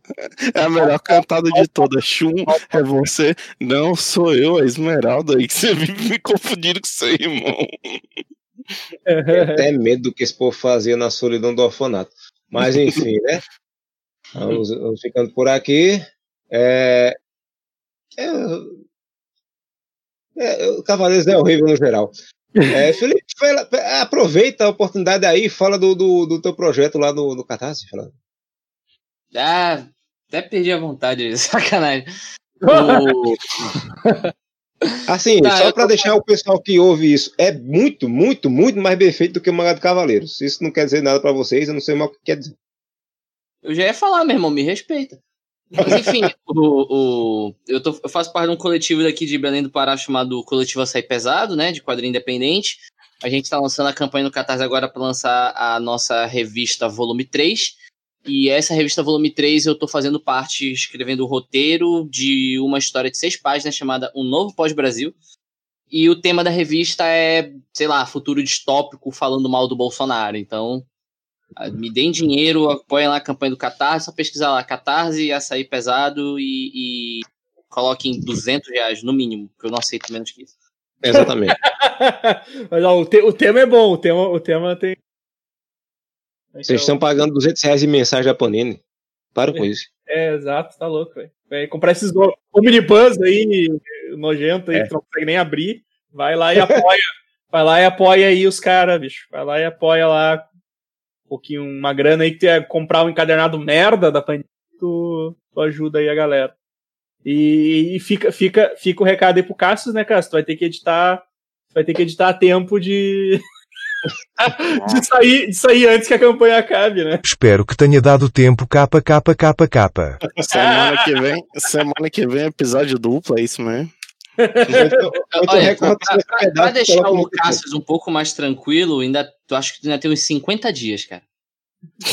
é a melhor cantada de todas. Shun, é você. Não, sou eu, a Esmeralda. aí que você vive me confundindo com seu irmão. Tenho até medo do que esse povo fazia na solidão do orfanato. Mas enfim, né? Vamos, vamos ficando por aqui. É, é, é, o Cavaleiros é horrível no geral. É, Felipe, fala- aproveita a oportunidade aí e fala do, do, do teu projeto lá no, no Catarse. Fala. Ah, até perdi a vontade, sacanagem. O- Assim, Tá, só pra tô- deixar o pessoal que ouve isso, é muito, muito, muito mais bem feito do que o mangá do Cavaleiros. Isso não quer dizer nada pra vocês, eu não sei mais o que quer dizer. Eu já ia falar, meu irmão, me respeita. Mas enfim, o, o- eu, tô- eu faço parte de um coletivo daqui de Belém do Pará chamado Coletivo Açaí Pesado, né? De quadrinho independente. A gente está lançando a campanha no Catarse agora para lançar a nossa revista Volume 3. E essa revista Volume 3 eu tô fazendo parte, escrevendo o roteiro de uma história de seis páginas chamada Um Novo Pós-Brasil. E o tema da revista é, sei lá, futuro distópico falando mal do Bolsonaro. Então, me deem dinheiro, apoiem lá a campanha do Catarse, só pesquisar lá Catarse, açaí pesado e, e coloquem 200 reais no mínimo, que eu não aceito menos que isso. Exatamente. Mas ó, o, te- o tema é bom, o tema, o tema tem. Vocês estão pagando 200 reais em mensagem da Panini. Para com isso. É, exato, tá louco, velho. Comprar esses omnibus aí, nojento aí, É. que não consegue nem abrir. Vai lá e apoia. vai lá e apoia aí os caras, bicho. Vai lá e apoia lá um pouquinho, uma grana aí que tu ia comprar um encadernado merda da Panini, tu, tu ajuda aí a galera. E, e fica, fica, fica o recado aí pro Cassius, né, Cassius? Tu vai ter que editar. Vai ter que editar a tempo de. de, sair, de sair antes que a campanha acabe, né? Espero que tenha dado tempo capa capa capa capa. Semana que vem, semana que vem, episódio duplo, é isso mesmo? Olha, recorta pra, esse pra- pedaço pra e deixar o Cassius um pouco mais tranquilo, ainda, tu acho que tu ainda tem uns 50 dias, cara.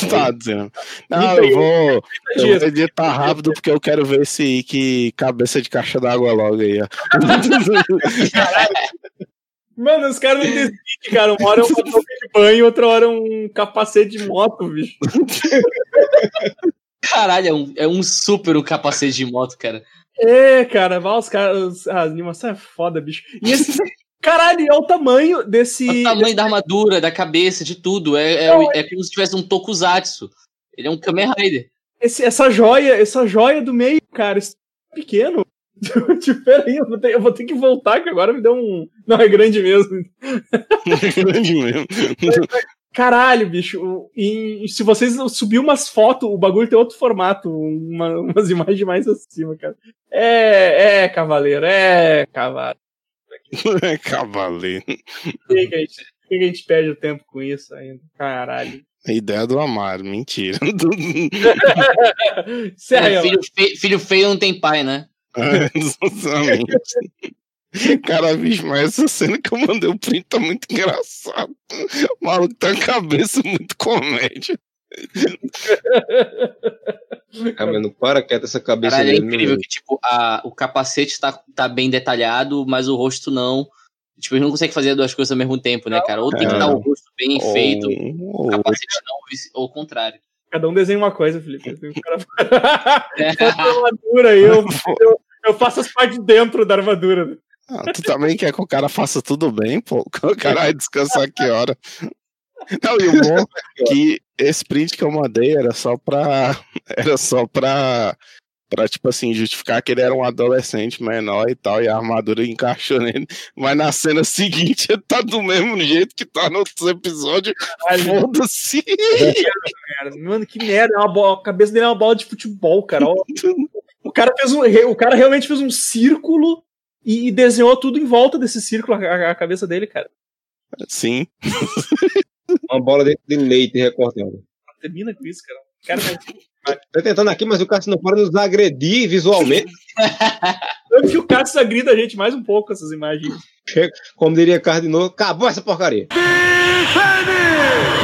Tá dizendo. Não, eu vou, eu vou editar rápido porque eu quero ver esse Ike cabeça de caixa d'água logo aí, ó. Mano, os caras não decidem, cara. Uma hora é uma touca de banho, outra hora é um capacete de moto, bicho. Caralho, é um, é um super um capacete de moto, cara. É, cara, vai os caras. A animação é foda, bicho. E esse. Caralho, é o tamanho desse. O tamanho da armadura, da cabeça, de tudo. É, é, Não, é como se tivesse um tokusatsu. Ele é um Kamen Rider. Esse, essa joia, essa joia do meio, cara, isso é pequeno. tipo, peraí, eu vou, ter, eu vou ter que voltar, que agora me deu um. Não, é grande mesmo. Grande mesmo. Caralho, bicho. E, se vocês subir umas fotos, o bagulho tem outro formato, uma- umas imagens mais acima, cara. É, é, cavaleiro, é, cavalo. Cavaleiro. Por que, que a gente, por que que a gente perde o tempo com isso ainda? Caralho. A ideia do Amaro, mentira. Sério, É, filho, fe- filho feio não tem pai, né? É, Exatamente. Cara, bicho, mas essa cena que eu mandei o print tá muito engraçado. O maluco tá com a cabeça muito comédia. Ah, mas não para quieto essa cabeça Caralho, é dele. incrível não- que, tipo, a, o capacete tá, tá bem detalhado, mas o rosto não. Tipo, ele não consegue fazer as duas coisas ao mesmo tempo, né, cara? Ou tem que É. estar o rosto bem Ou- feito, o ou- capacete não, ou o contrário. cada um desenha uma coisa, Felipe. O e eu, eu, eu faço as partes de dentro da armadura. Ah, tu também quer que o cara faça tudo bem, pô? O cara vai descansar que hora? Não, e o bom é que esse print que eu mandei era só pra. Era só pra. Pra, tipo assim, justificar que ele era um adolescente menor e tal, e a armadura encaixou nele. Mas na cena seguinte ele tá do mesmo jeito que tá nos outros episódios. Foda-se! Mano, que merda. é uma bola- a cabeça dele é uma bola de futebol, cara. O cara, fez um, o cara realmente fez um círculo e, e desenhou tudo em volta desse círculo, a, a cabeça dele, cara. Sim. Uma bola de, de leite recortada. Termina com isso, cara. Cara Tô tentando aqui, mas o Cássio não para nos agredir visualmente. Tanto que o Cássio agrida a gente mais um pouco com essas imagens. Como diria Carlos de novo, acabou essa porcaria. Thank